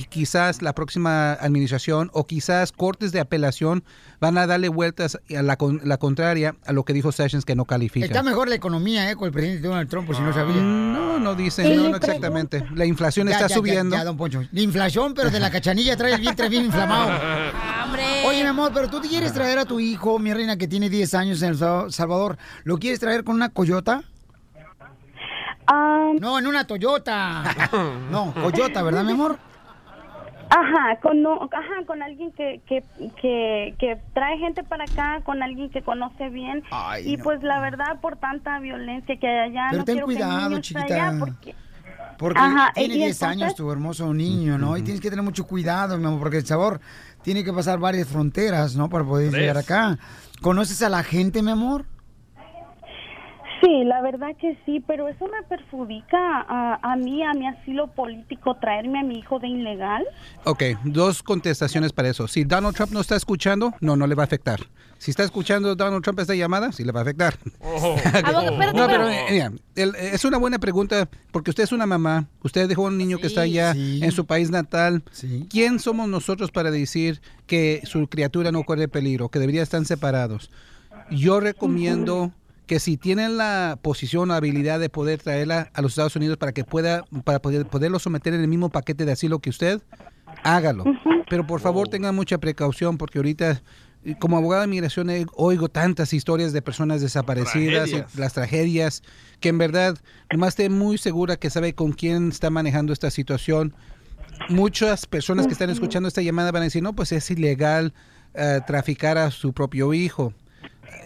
Quizás la próxima administración o quizás cortes de apelación van a darle vueltas a la, con- la contraria a lo que dijo Sessions que no califica. Está mejor la economía, ¿eh? Con el presidente Donald Trump, por si no sabía. No, no dicen, no, no exactamente. La inflación Ya, está ya, subiendo. Ya, don Poncho. La inflación, pero de la cachanilla trae el vientre bien inflamado. Oye, mi amor, pero tú te quieres traer a tu hijo, mi reina, que tiene 10 años en El Sa- Salvador, ¿lo quieres traer con una coyota? no, en una Toyota. No, coyota, ¿verdad, mi amor? Ajá, con no, ajá, con alguien que, que, que, que trae gente para acá, con alguien que conoce bien. Ay, y no. pues la verdad, por tanta violencia que hay allá, Pero no ten cuidado, chiquita. allá porque... Porque Ajá, tiene y 10 entonces- años tu hermoso niño, ¿no? Y tienes que tener mucho cuidado, mi amor, porque el sabor tiene que pasar varias fronteras, ¿no? Para poder Tres. llegar acá. ¿Conoces a la gente, mi amor? Sí, la verdad que sí, pero eso me perjudica a, a mí, a mi asilo político, traerme a mi hijo de ilegal. Ok, dos contestaciones para eso. Si Donald Trump no está escuchando, no, no le va a afectar. Si está escuchando Donald Trump esta llamada, sí le va a afectar. Espérate, no, pero mira, el- es una buena pregunta porque usted es una mamá, usted dejó un niño que está allá en su país natal. ¿Quién somos nosotros para decir que su criatura no corre peligro, que debería estar separados? Yo recomiendo que si tienen la posición o habilidad de poder traerla a los Estados Unidos para que pueda para poder poderlo someter en el mismo paquete de asilo que usted, hágalo. Pero por favor tenga mucha precaución porque ahorita y como abogado de migración eh, oigo tantas historias de personas desaparecidas, Tragedias. las tragedias, que en verdad nomás esté muy segura que sabe con quién está manejando esta situación. Muchas personas que están escuchando esta llamada van a decir, no, pues es ilegal eh, traficar a su propio hijo.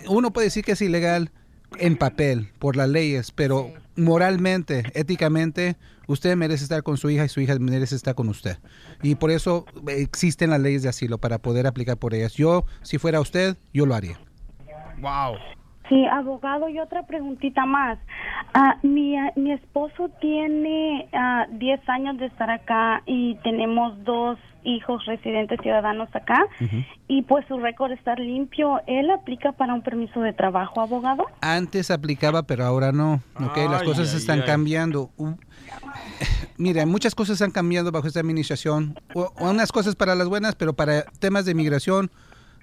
Uno puede decir que es ilegal en papel, por las leyes, pero moralmente, éticamente, usted merece estar con su hija y su hija merece estar con usted. Y por eso existen las leyes de asilo para poder aplicar por ellas. Yo, si fuera usted, yo lo haría. Wow. Sí, abogado, y otra preguntita más. Ah, mi, ah, mi esposo tiene ah, 10 años de estar acá y tenemos dos hijos residentes ciudadanos acá y pues su récord está limpio. ¿Él aplica para un permiso de trabajo, abogado? Antes aplicaba, pero ahora no. ¿ok? Las cosas ay, están ay. cambiando. Mira, muchas cosas han cambiado bajo esta administración. U- Unas cosas para las buenas, pero para temas de migración,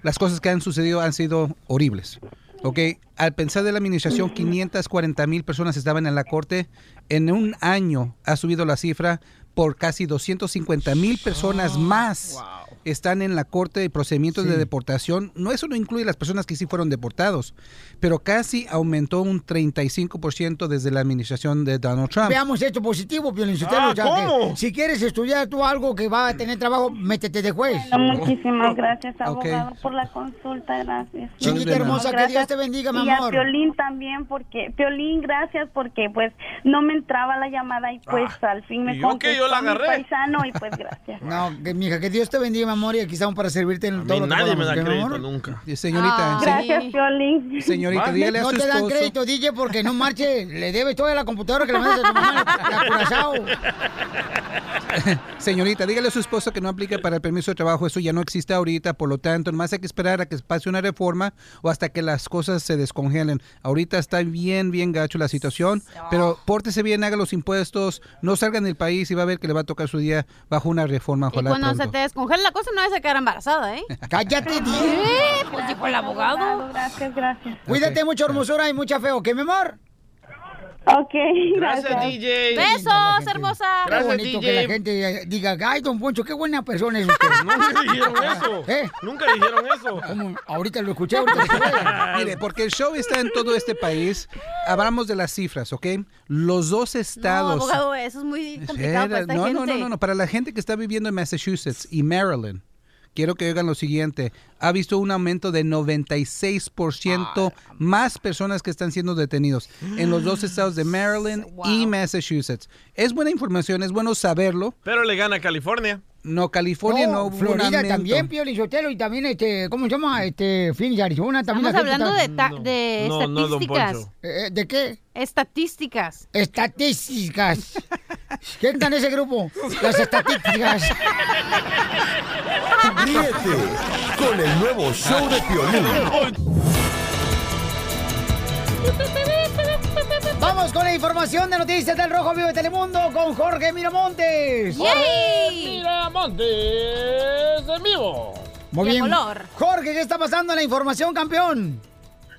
las cosas que han sucedido han sido horribles. ¿Ok? Al pensar de la administración, 540 mil personas estaban en la corte. En un año ha subido la cifra por casi 250 mil personas más. Están en la corte de procedimientos de deportación. No, eso no incluye las personas que sí fueron deportados, pero casi aumentó un 35% desde la administración de Donald Trump. Veamos esto positivo, Piolín Sotelo, Ah, que si quieres estudiar tú algo que va a tener trabajo, métete de juez. Bueno, muchísimas gracias, abogado, por la consulta, gracias. Chiquita hermosa, que Dios te bendiga, mi y amor. a Piolín también, porque, Piolín, gracias, porque pues no me entraba la llamada y pues al fin me ¿y yo qué? Yo la contestó mi agarré. paisano y pues gracias. No, que, mija, que Dios te bendiga, mi amor, y aquí estamos para servirte en todo lo que nadie me da ¿ok, mi crédito amor? nunca. Señorita, Gracias, Piolín. Señorita, dígale a no su te dan crédito, DJ, porque no marche, le debes toda la computadora que le mandas a tu mamá la. Señorita, dígale a su esposo que no aplique para el permiso de trabajo. Eso ya no existe ahorita, por lo tanto, más hay que esperar a que pase una reforma o hasta que las cosas se descongelen. Ahorita está bien, bien gacho la situación, pero pórtese bien, haga los impuestos, no salga del país y va a ver que le va a tocar su día bajo una reforma. Y Ojalá cuando se te descongela la cosa, no vas a quedar embarazada, ¿eh? Cállate, ¿Eh? Pues dijo el abogado. Gracias, gracias. Cuídate mucho, hermosura, y mucha fe, ¿ok, mi amor? Ok, Gracias, DJ. Besos, hermosa. Qué bonito que la gente diga, ay, don Poncho, qué buena persona es usted. Nunca dijeron eso. ¿Eh? Nunca dijeron eso. ¿Cómo? Ahorita lo escuché, ahorita lo escuché. Mire, porque el show está en todo este país. Hablamos de las cifras, ¿ok? Los dos No, estados. abogado, eso es muy complicado para esta no, gente. no, no, no, no. Para la gente que está viviendo en Massachusetts y Maryland, quiero que oigan lo siguiente. Ha visto un aumento de 96% más personas que están siendo detenidos en los dos estados de Maryland y Massachusetts. Es buena información, es bueno saberlo. Pero le gana California. No, California no, un Florida también, Pio Lizotelo, y también, este, ¿cómo se llama? Este, Phoenix, Arizona, también Estamos hablando de, ta- de No, no, don estadísticas. Eh, ¿De qué? Estadísticas. Estadísticas. ¿Qué está en ese grupo? Las estadísticas. Ríete con el nuevo show de Piolín. Vamos con la información de noticias del Rojo Vivo de Telemundo con Jorge Miramontes. ¡Yay! Miramontes en vivo. Muy bien. color. Jorge, ¿qué está pasando en la información, campeón?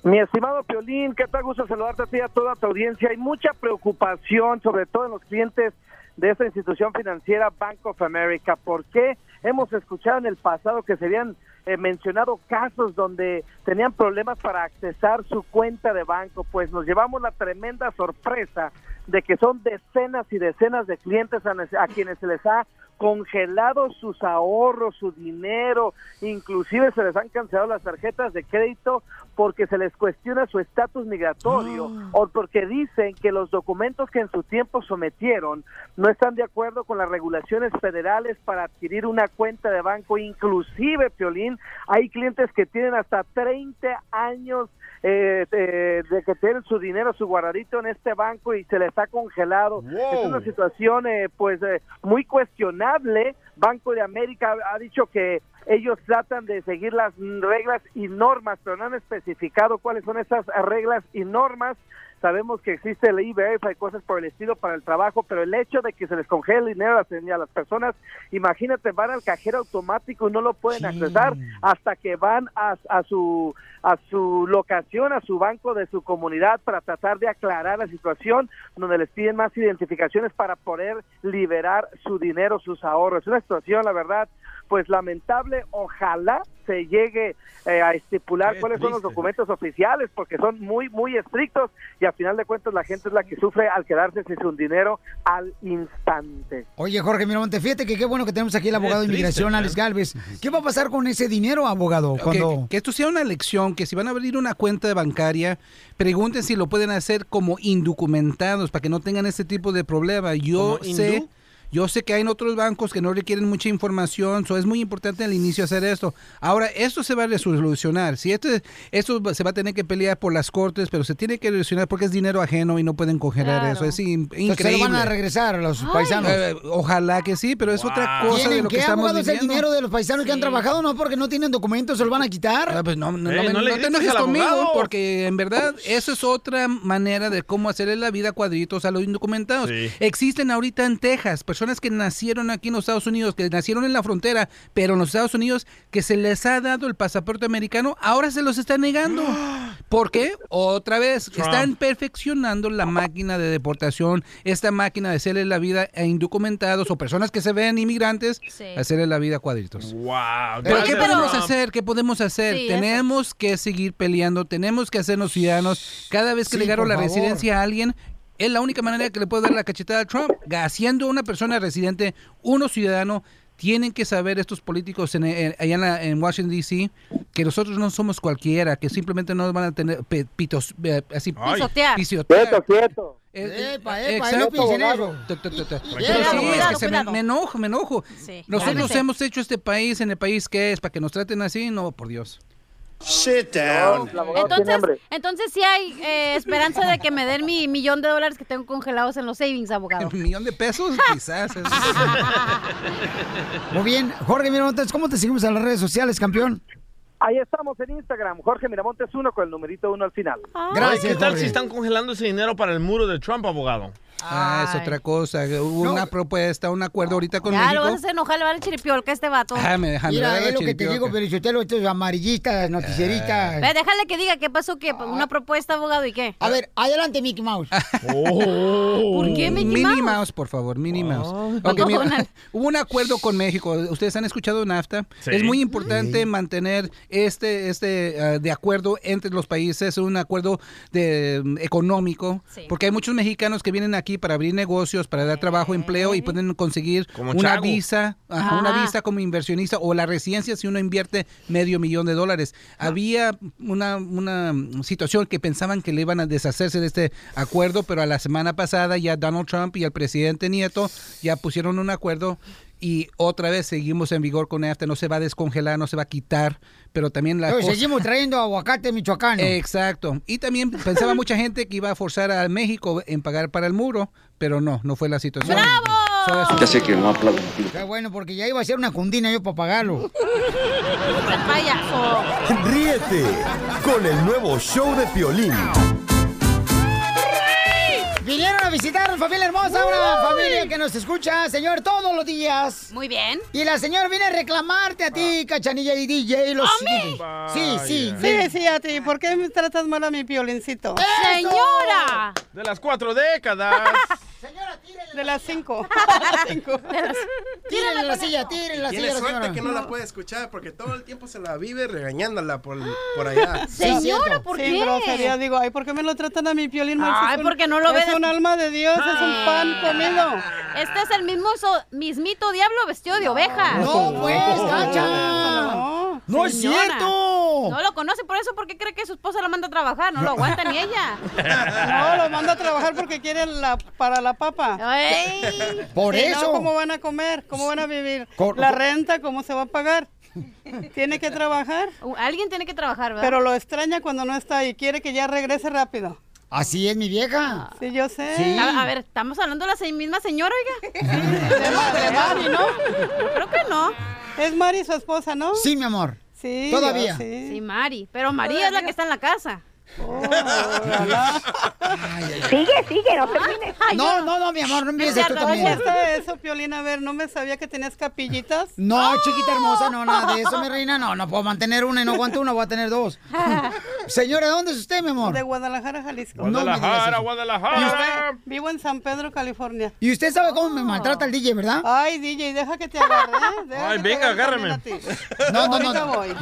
Mi estimado Piolín, qué tal gusto saludarte a ti y a toda tu audiencia. Hay mucha preocupación, sobre todo en los clientes de esta institución financiera Bank of America. ¿Por qué? Hemos escuchado en el pasado que se habían eh, mencionado casos donde tenían problemas para accesar su cuenta de banco. Pues nos llevamos la tremenda sorpresa de que son decenas y decenas de clientes a, a quienes se les ha congelado sus ahorros, su dinero, inclusive se les han cancelado las tarjetas de crédito porque se les cuestiona su estatus migratorio o porque dicen que los documentos que en su tiempo sometieron no están de acuerdo con las regulaciones federales para adquirir una cuenta de banco, inclusive, Piolín, hay clientes que tienen hasta 30 años eh, de, de que tienen su dinero, su guardadito en este banco y se les ha congelado. Es una situación eh, pues eh, muy cuestionable. Banco de América ha dicho que ellos tratan de seguir las reglas y normas, pero no han especificado cuáles son esas reglas y normas. Sabemos que existe el IBF, hay cosas por el estilo para el trabajo, pero el hecho de que se les congele el dinero a las, personas, imagínate, van al cajero automático y no lo pueden accesar hasta que van a, a su a su locación, a su banco de su comunidad para tratar de aclarar la situación, donde les piden más identificaciones para poder liberar su dinero, sus ahorros. Es una situación, la verdad, pues lamentable. Ojalá se llegue eh, a estipular Qué cuáles son los documentos oficiales, porque son muy, muy estrictos y al final de cuentas la gente es la que sufre al quedarse sin su dinero al instante. Oye, Jorge Miramontes, fíjate que qué bueno que tenemos aquí al abogado de inmigración, ¿eh? Alex Galvez. ¿Qué va a pasar con ese dinero, abogado? Cuando... que, que esto sea una lección, que si van a abrir una cuenta bancaria, pregunten si lo pueden hacer como indocumentados para que no tengan este tipo de problema. Yo ¿Como sé, hindú? Yo sé que hay en otros bancos que no requieren mucha información, so es muy importante al inicio hacer esto. Ahora, esto se va a resolucionar. Si esto, esto se va a tener que pelear por las cortes, pero se tiene que resolucionar porque es dinero ajeno y no pueden congelar Claro. eso. Es in- Entonces, increíble. ¿se lo van a regresar los paisanos? Eh, ojalá que sí, pero es otra cosa de ¿Tienen lo que qué, estamos es el viviendo. dinero de los paisanos que han trabajado? ¿No porque no tienen documentos se lo van a quitar? Ah, pues no, no, Eh, no me- no le no te enojes conmigo, porque en verdad eso es otra manera de cómo hacerle la vida cuadritos a los indocumentados. Sí. Existen ahorita en Texas personas que nacieron aquí en los Estados Unidos, que nacieron en la frontera, pero en los Estados Unidos que se les ha dado el pasaporte americano, ahora se los está negando. ¿Por qué? Otra vez, Trump. están perfeccionando la máquina de deportación, esta máquina de hacerle la vida a indocumentados o personas que se ven inmigrantes, Sí. hacerle la vida cuadritos. Wow. ¿Pero qué podemos Trump. hacer? ¿Qué podemos hacer? Sí, eso. tenemos que seguir peleando, tenemos que hacernos ciudadanos. Cada vez que Sí, le la favor. residencia a alguien, es la única manera que le puedo dar la cachetada a Trump. Haciendo una persona residente, uno ciudadano, tienen que saber estos políticos en, en- allá en, la- en Washington, D.C., que nosotros no somos cualquiera, que simplemente no van a tener pe- pitos, eh, así. Pisotear. pisotear. Quieto, quieto. Eh, Epa, eh, epa, no piensen eso. Sí, es cuidado, que se me, enojo, me enojo. Sí. Nosotros Cálmese. hemos hecho este país en el país que es, para que nos traten así, no, por Dios. Sit down. Entonces, entonces sí hay eh, esperanza de que me den mi millón de dólares que tengo congelados en los savings, abogado. Un millón de pesos, quizás. es- Muy bien, Jorge Miramontes, ¿cómo te seguimos en las redes sociales, campeón? Ahí estamos en Instagram, Jorge Miramontes uno con el numerito uno al final. Oye, ¿Qué tal si están congelando ese dinero para el muro de Trump, abogado? Ah, es otra cosa. Hubo una propuesta, un acuerdo ahorita con Ya México. lo vas a hacer enojar, le va a dar chiripiol que este vato. Ah, me dejan Mira, es lo que te digo, estos amarillistas, noticieristas. Ve, déjale que diga qué pasó, que una propuesta, abogado, ¿y qué? A ver, adelante, Mickey Mouse. ¿Por qué Mickey Minnie Mouse? Mouse, por favor, Minnie Mouse. Oh. Ok, mira, hubo un acuerdo con México. Ustedes han escuchado NAFTA. Sí. Es muy importante mantener este, este ah, de acuerdo entre los países, un acuerdo de, mm, económico, porque hay muchos mexicanos que vienen aquí para abrir negocios, para dar trabajo, empleo y pueden conseguir Como una Chago. visa, ajá, una visa como inversionista o la residencia si uno invierte medio millón de dólares. Había una, una situación que pensaban que le iban a deshacerse de este acuerdo, pero a la semana pasada ya Donald Trump y el presidente Nieto ya pusieron un acuerdo y otra vez seguimos en vigor con NAFTA, no se va a descongelar, no se va a quitar, pero también la Pero cosa- seguimos trayendo aguacate michoacano. Exacto. Y también pensaba mucha gente que iba a forzar a México en pagar para el muro, pero no, no fue la situación. Eso- Ya sé que no aplaudo. Qué bueno, porque ya iba a ser una cundina yo para pagarlo. payaso. Ríete con el nuevo show de Piolín. A visitar familia hermosa, una familia que nos escucha, señor, todos los días. Muy bien. Y la señora viene a reclamarte a ti, Cachanilla y DJ. Los... Sí, sí. Sí, sí, a ti. ¿Por qué me tratas mal a mi piolincito? ¡Señora! De las cuatro décadas. De las cinco. Tírenle la silla, tírenle la Tiene silla, suerte señora. que no la puede escuchar porque todo el tiempo se la vive regañándola por, por allá. Señora, ¿por Sí, qué? grosería. Digo, ay, ¿por qué me lo tratan a mi piolín mal? Ay, porque no lo ve Es un alma de Dios, es un pan comido. Este es el mismo so- mismito diablo vestido de oveja. No, pues, Cacha. No. No es cierto. No lo conoce por eso, porque cree que su esposa la manda a trabajar. No lo aguanta ni ella. No, lo manda a trabajar porque quiere la, para la papa. Ey. Por Si eso. No, ¿Cómo van a comer? ¿Cómo van a vivir? Cor- La renta, ¿cómo se va a pagar? Tiene que trabajar. Uh, Alguien tiene que trabajar, ¿verdad? Pero lo extraña cuando no está y quiere que ya regrese rápido. Así es mi vieja. Sí, yo sé. Sí. A, a ver, ¿estamos hablando de la se- misma señora, oiga? De, Ma- de Mari, ¿no? Yo creo que no. Es Mari su esposa, ¿no? Sí, mi amor. Sí. Todavía. sí. Sí, Mari. Pero María es la que está en la casa. Sigue, sigue, no termines. No, no, no, mi amor, no empieces tú ¿Cómo también. eso, Piolina? A ver, no me sabía que tenías capillitas. No, chiquita hermosa, no, nada de eso, mi reina. No, no puedo mantener una y no aguanto una, voy a tener dos. Señora, ¿de dónde es usted, mi amor? De Guadalajara, Jalisco. No Guadalajara. Guadalajara. Vivo en San Pedro, California. Y usted sabe cómo me maltrata el DJ, ¿verdad? Ay, DJ, deja que te agarre, ¿eh? Deja Ay, venga, agárrame. No, no, Ahorita no. voy.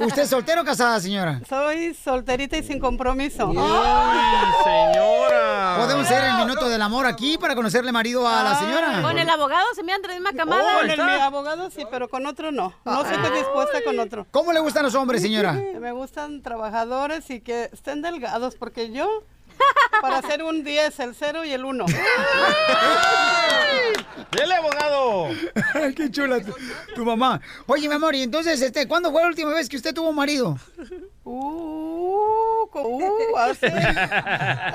¿Usted es soltero o casada, señora? Soy solterita y sin compromiso. Ay, señora. Podemos hacer el minuto del amor aquí para conocerle marido a la señora. Con el abogado se miran de la misma camada. Oh, Con el, abogado sí, pero con otro no. No estoy dispuesta con otro. ¿Cómo le gustan los hombres, señora? Me gustan trabajadores y que estén delgados, porque yo, para hacer un 10, el 0 y el 1. ¡Dele, abogado! Qué chula tu, tu mamá. Oye, mi amor, y entonces, este, ¿cuándo fue la última vez que usted tuvo marido? Uh, uh, hace-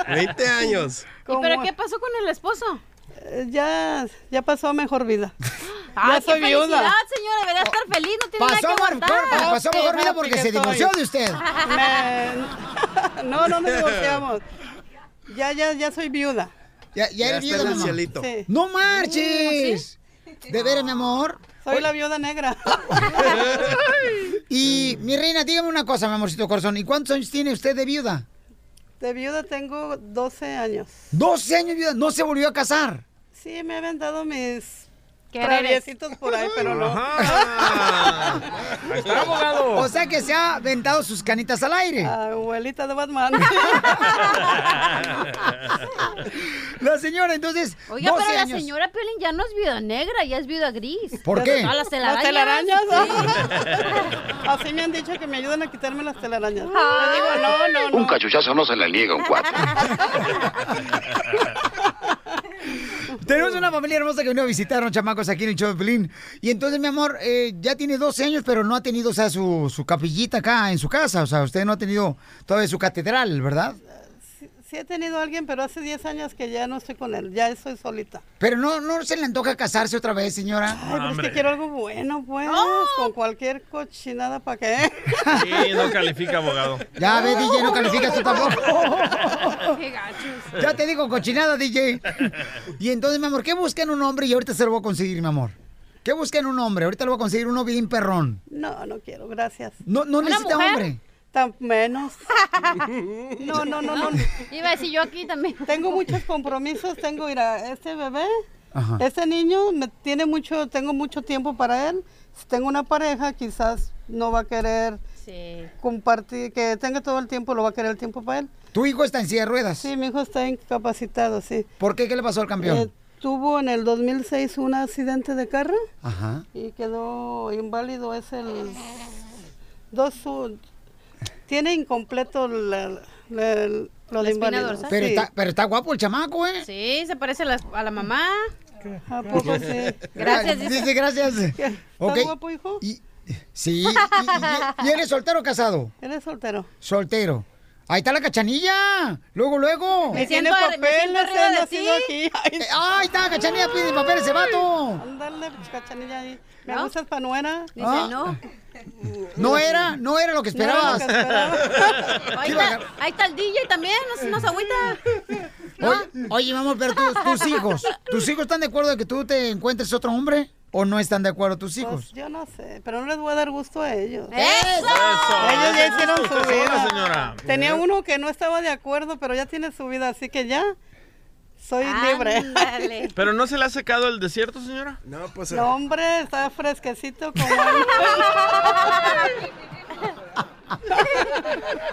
20 años. ¿Y pero qué pasó con el esposo? Eh, Ya, ya pasó a mejor vida. ¡Ay, soy qué viuda. felicidad, señora! Debería estar feliz, no tiene Pasó, nada que mar- aguantar. pasó mejor vida porque que se divorció de usted. Me- No, no nos divorciamos. Ya, ya, ya soy viuda. Ya, ya Ya eres viuda, mamá. Sí. ¡No marches! ¿De veras, mi amor? Soy la viuda negra. Y, mi reina, dígame una cosa, mi amorcito corazón. ¿Y cuántos años tiene usted de viuda? De viuda tengo 12 años. 12 años de viuda. No se volvió a casar. Sí, me habían dado mis Traviesitos por ahí, pero no. Ajá. Ahí está, abogado. O sea que se ha aventado sus canitas al aire. Abuelita de Batman. La señora, entonces, Oiga, 12 pero la señora Piolín ya no es viuda negra, ya es viuda gris. ¿Por qué? Las Las telarañas. telarañas. Así me han dicho que me ayudan a quitarme las telarañas. Le digo, no, no, no. Un cachuchazo no se le niega a un cuatro. Tenemos una familia hermosa que vino a visitarnos, chamacos, aquí en el. Y entonces, mi amor, eh, ya tiene 12 años, pero no ha tenido, o sea, su, su capillita acá en su casa. O sea, usted no ha tenido todavía su catedral, ¿verdad? Sí he tenido a alguien, pero hace 10 años que ya no estoy con él, ya estoy solita. Pero no, no se le antoja casarse otra vez, señora. Ay, pero es que quiero algo bueno, pues, con cualquier cochinada para qué. Sí, no califica, abogado. Ya ve, DJ, no calificas tú tampoco. Qué gachos. Ya te digo cochinada, DJ. Y entonces, mi amor, ¿qué busca en un hombre? Y ahorita se lo voy a conseguir, mi amor. ¿Qué busca en un hombre? Ahorita lo voy a conseguir uno bien perrón. No, no quiero, gracias. No, no ¿Una necesita mujer? hombre. Tan menos. No, no, no, no. Iba a decir yo aquí también. Tengo muchos compromisos. Tengo, mira, este bebé, Ajá. este niño, me tiene mucho, tengo mucho tiempo para él. Si tengo una pareja, quizás no va a querer Sí. compartir, que tenga todo el tiempo, lo va a querer el tiempo para él. ¿Tu hijo está en silla de ruedas? Sí, mi hijo está incapacitado, sí. ¿Por qué? ¿Qué le pasó al campeón? Eh, tuvo en el 2006 un accidente de carro Ajá. y quedó inválido. Es el dos tiene incompleto la- la- lo La de espina inválido. dorsal. Pero, Sí. está, pero está guapo el chamaco, ¿eh? Sí, se parece a la, a la mamá. ¿A poco sí? Gracias, Dice, gracias. ¿Está Ok. guapo, hijo? Sí. ¿Y, y, y él es soltero o casado? Él es soltero. Soltero. Ahí está la cachanilla. Luego, luego. Me tiene papeles, arriba de anda haciendo ti. aquí. Ay, Eh, ahí está, cachanilla, pide papel ese vato. Ándale, cachanilla ahí. ¿Me ¿No? gustas panuera? Dice, Ah. no. No era, no era lo que No era lo esperabas. que esperaba. Ahí está, agarrar. ahí está el DJ también, no, no se agüita. Oye, oye, mi amor, pero tus, tus hijos, ¿tus hijos están de acuerdo de que tú te encuentres otro hombre? ¿O no están de acuerdo tus hijos? Pues yo no sé, pero no les voy a dar gusto a ellos. ¡Eso! Ellos ya hicieron su vida. señora. Tenía uno que no estaba de acuerdo, pero ya tiene su vida, así que ya soy libre. Ándale. ¿Pero no se le ha secado el desierto, señora? No, pues. No, hombre, está fresquecito como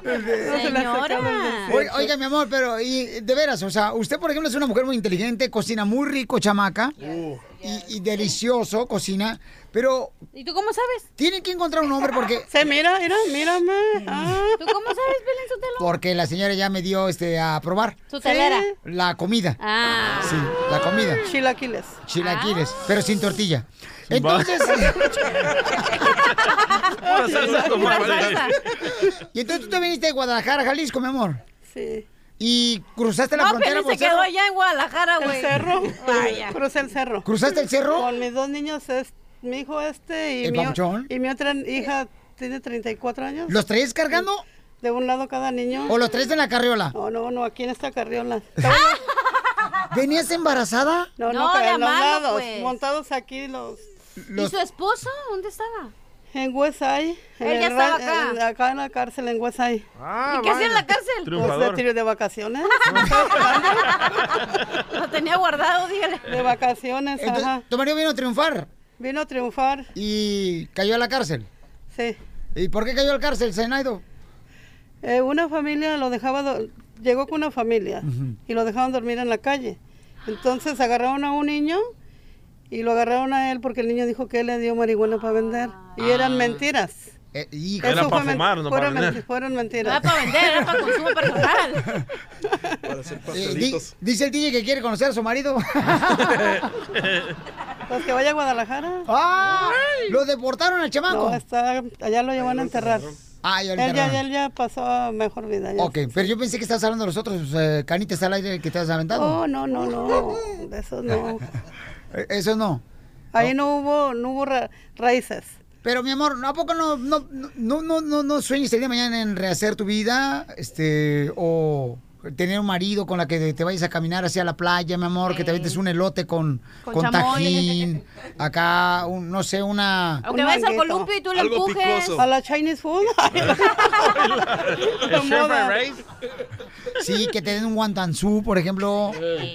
Señora. Oiga, oiga, mi amor, pero y, de veras, o sea, usted, por ejemplo, es una mujer muy inteligente, cocina muy rico, chamaca, Uh. Y, y delicioso cocina, pero ¿Y tú cómo sabes? tienen que encontrar un hombre porque Se mira, mira, mírame. Ah. ¿Tú cómo sabes, Belén Sotelo? porque la señora ya me dio este a probar Su telera. la comida. Ah. Sí, la comida. Chilaquiles. Chilaquiles, pero sin tortilla. Entonces, y entonces tú te viniste de Guadalajara, Jalisco, mi amor, Sí. Y cruzaste la No, frontera por se quedó cerro? allá en Guadalajara, El güey. cerro. Vaya. Crucé el cerro. ¿Cruzaste el cerro? Con mis dos niños, es mi hijo este y ¿El mi, papuchón? y mi otra hija tiene 34 años. ¿Los traes cargando De un lado cada niño. o los traes en la carriola? No, no, no, aquí en esta carriola. ¿Venías embarazada? No, No, no, pero de a los amado, lados, pues. montados aquí los... ¿Y su esposo? ¿Dónde estaba? En Westside. en Él ya estaba acá. en- acá en la cárcel en Westside. Ah, ¿Y qué hacía en la cárcel? Pues de Triunfador. tiro de vacaciones. Lo tenía guardado, dígale. De vacaciones, Entonces, ajá. tu marido vino a triunfar Vino a triunfar, y cayó a la cárcel. sí. ¿Y por qué cayó a la cárcel, Zenaido? Eh, una familia lo dejaba, do- llegó con una familia y lo dejaban dormir en la calle. Entonces agarraron a un niño y lo agarraron a él porque el niño dijo que él le dio marihuana para vender. Y eran mentiras. Eh, hijo, Era Eso para fue fumar, no para fueron, vender. fueron No mentiras. era para vender, era para consumo personal. Para hacer eh, di- pastelitos. dice el DJ que quiere conocer a su marido. Pues que vaya a Guadalajara. ¡Ah! ¿Lo deportaron al chamaco? No, está, allá lo llevan a enterrar. Ah, ya lo Él ya, enterraron. él ya pasó a mejor vida. ya. Ok, pero yo pensé que estabas hablando de los otros eh, canitas al aire que te has aventado. Oh, no, no, no, de eso no. Eh, Eso no. Ahí no hubo, no hubo ra- raíces. Pero mi amor, ¿a poco no, no, no, no, no, no sueñas el día de mañana en rehacer tu vida? Este, o tener un marido con la que te vayas a caminar hacia la playa, mi amor, que te avientes un elote con, Con tajín, acá, un, no sé, una... Aunque Un vayas al columpio y tú le empujes. picoso. A la Chinese food. Moda. Sí, que te den un guantanzú, por ejemplo. Eh,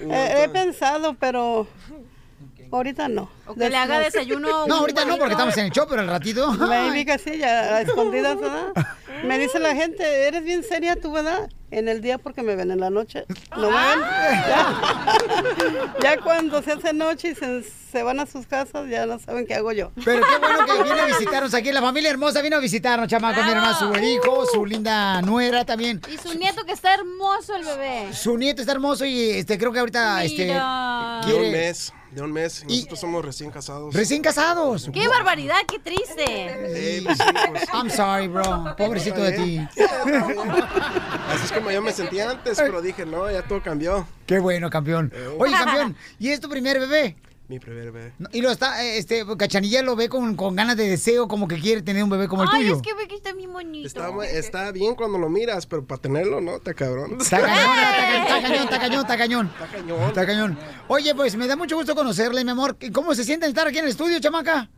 he pensado, pero ahorita no. O que le haga desayuno. No, ahorita no, porque estamos en el show, pero al ratito. Sí, ya a escondidas, ¿verdad? Me dice la gente, eres bien seria tú, ¿verdad? En el día porque me ven en la noche. No me ven. Ya, ya cuando se hace noche y se, se van a sus casas, ya no saben qué hago yo. Pero qué bueno que viene a visitarnos aquí. La familia hermosa vino a visitarnos, chamaco. Mi hermana, su hijo, su linda nuera también. Y su nieto que está hermoso el bebé. Su nieto está hermoso y este creo que ahorita este Mira. De un mes. De un mes. Y nosotros somos recién casados. Recién casados. ¡Qué barbaridad! ¡Qué triste! Eh, pues sí, pues. I'm sorry, bro. Pobrecito de ti. Así es como yo me sentía antes, pero dije, no, ya todo cambió. Qué bueno, campeón. Oye, campeón, ¿y es tu primer bebé? Mi primer bebé. No, Y lo está, eh, este, Cachanilla lo ve con, con ganas de deseo, como que quiere tener un bebé como el Ay, tuyo. es que ve que está bien bonito. Está, bien cuando lo miras, pero para tenerlo, no, está cabrón. Está cañón, está, ca- está cañón, está cañón, está cañón. Está cañón. Está cañón. Oye, pues me da mucho gusto conocerle, mi amor. ¿Cómo se sienten estar aquí en el estudio, chamaca?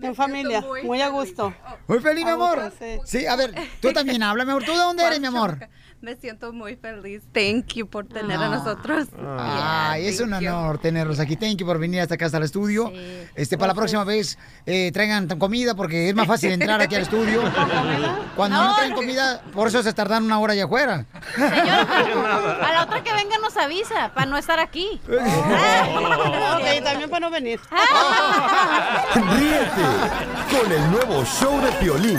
En familia, muy a gusto. Muy feliz, mi amor. Sí, a ver, tú también habla, mi amor. ¿Tú de dónde eres, mi amor? Me siento muy feliz. Thank you por tener a nosotros. Ay, es un honor tenerlos aquí. Thank you por venir hasta acá, hasta el estudio. Este, para la próxima vez, eh, traigan comida porque es más fácil entrar aquí al estudio. Cuando no, No. traen comida, por eso se tardan una hora allá afuera. A la otra que venga nos avisa para no estar aquí. Ok, también para no venir. Ríete con el nuevo show de Piolín.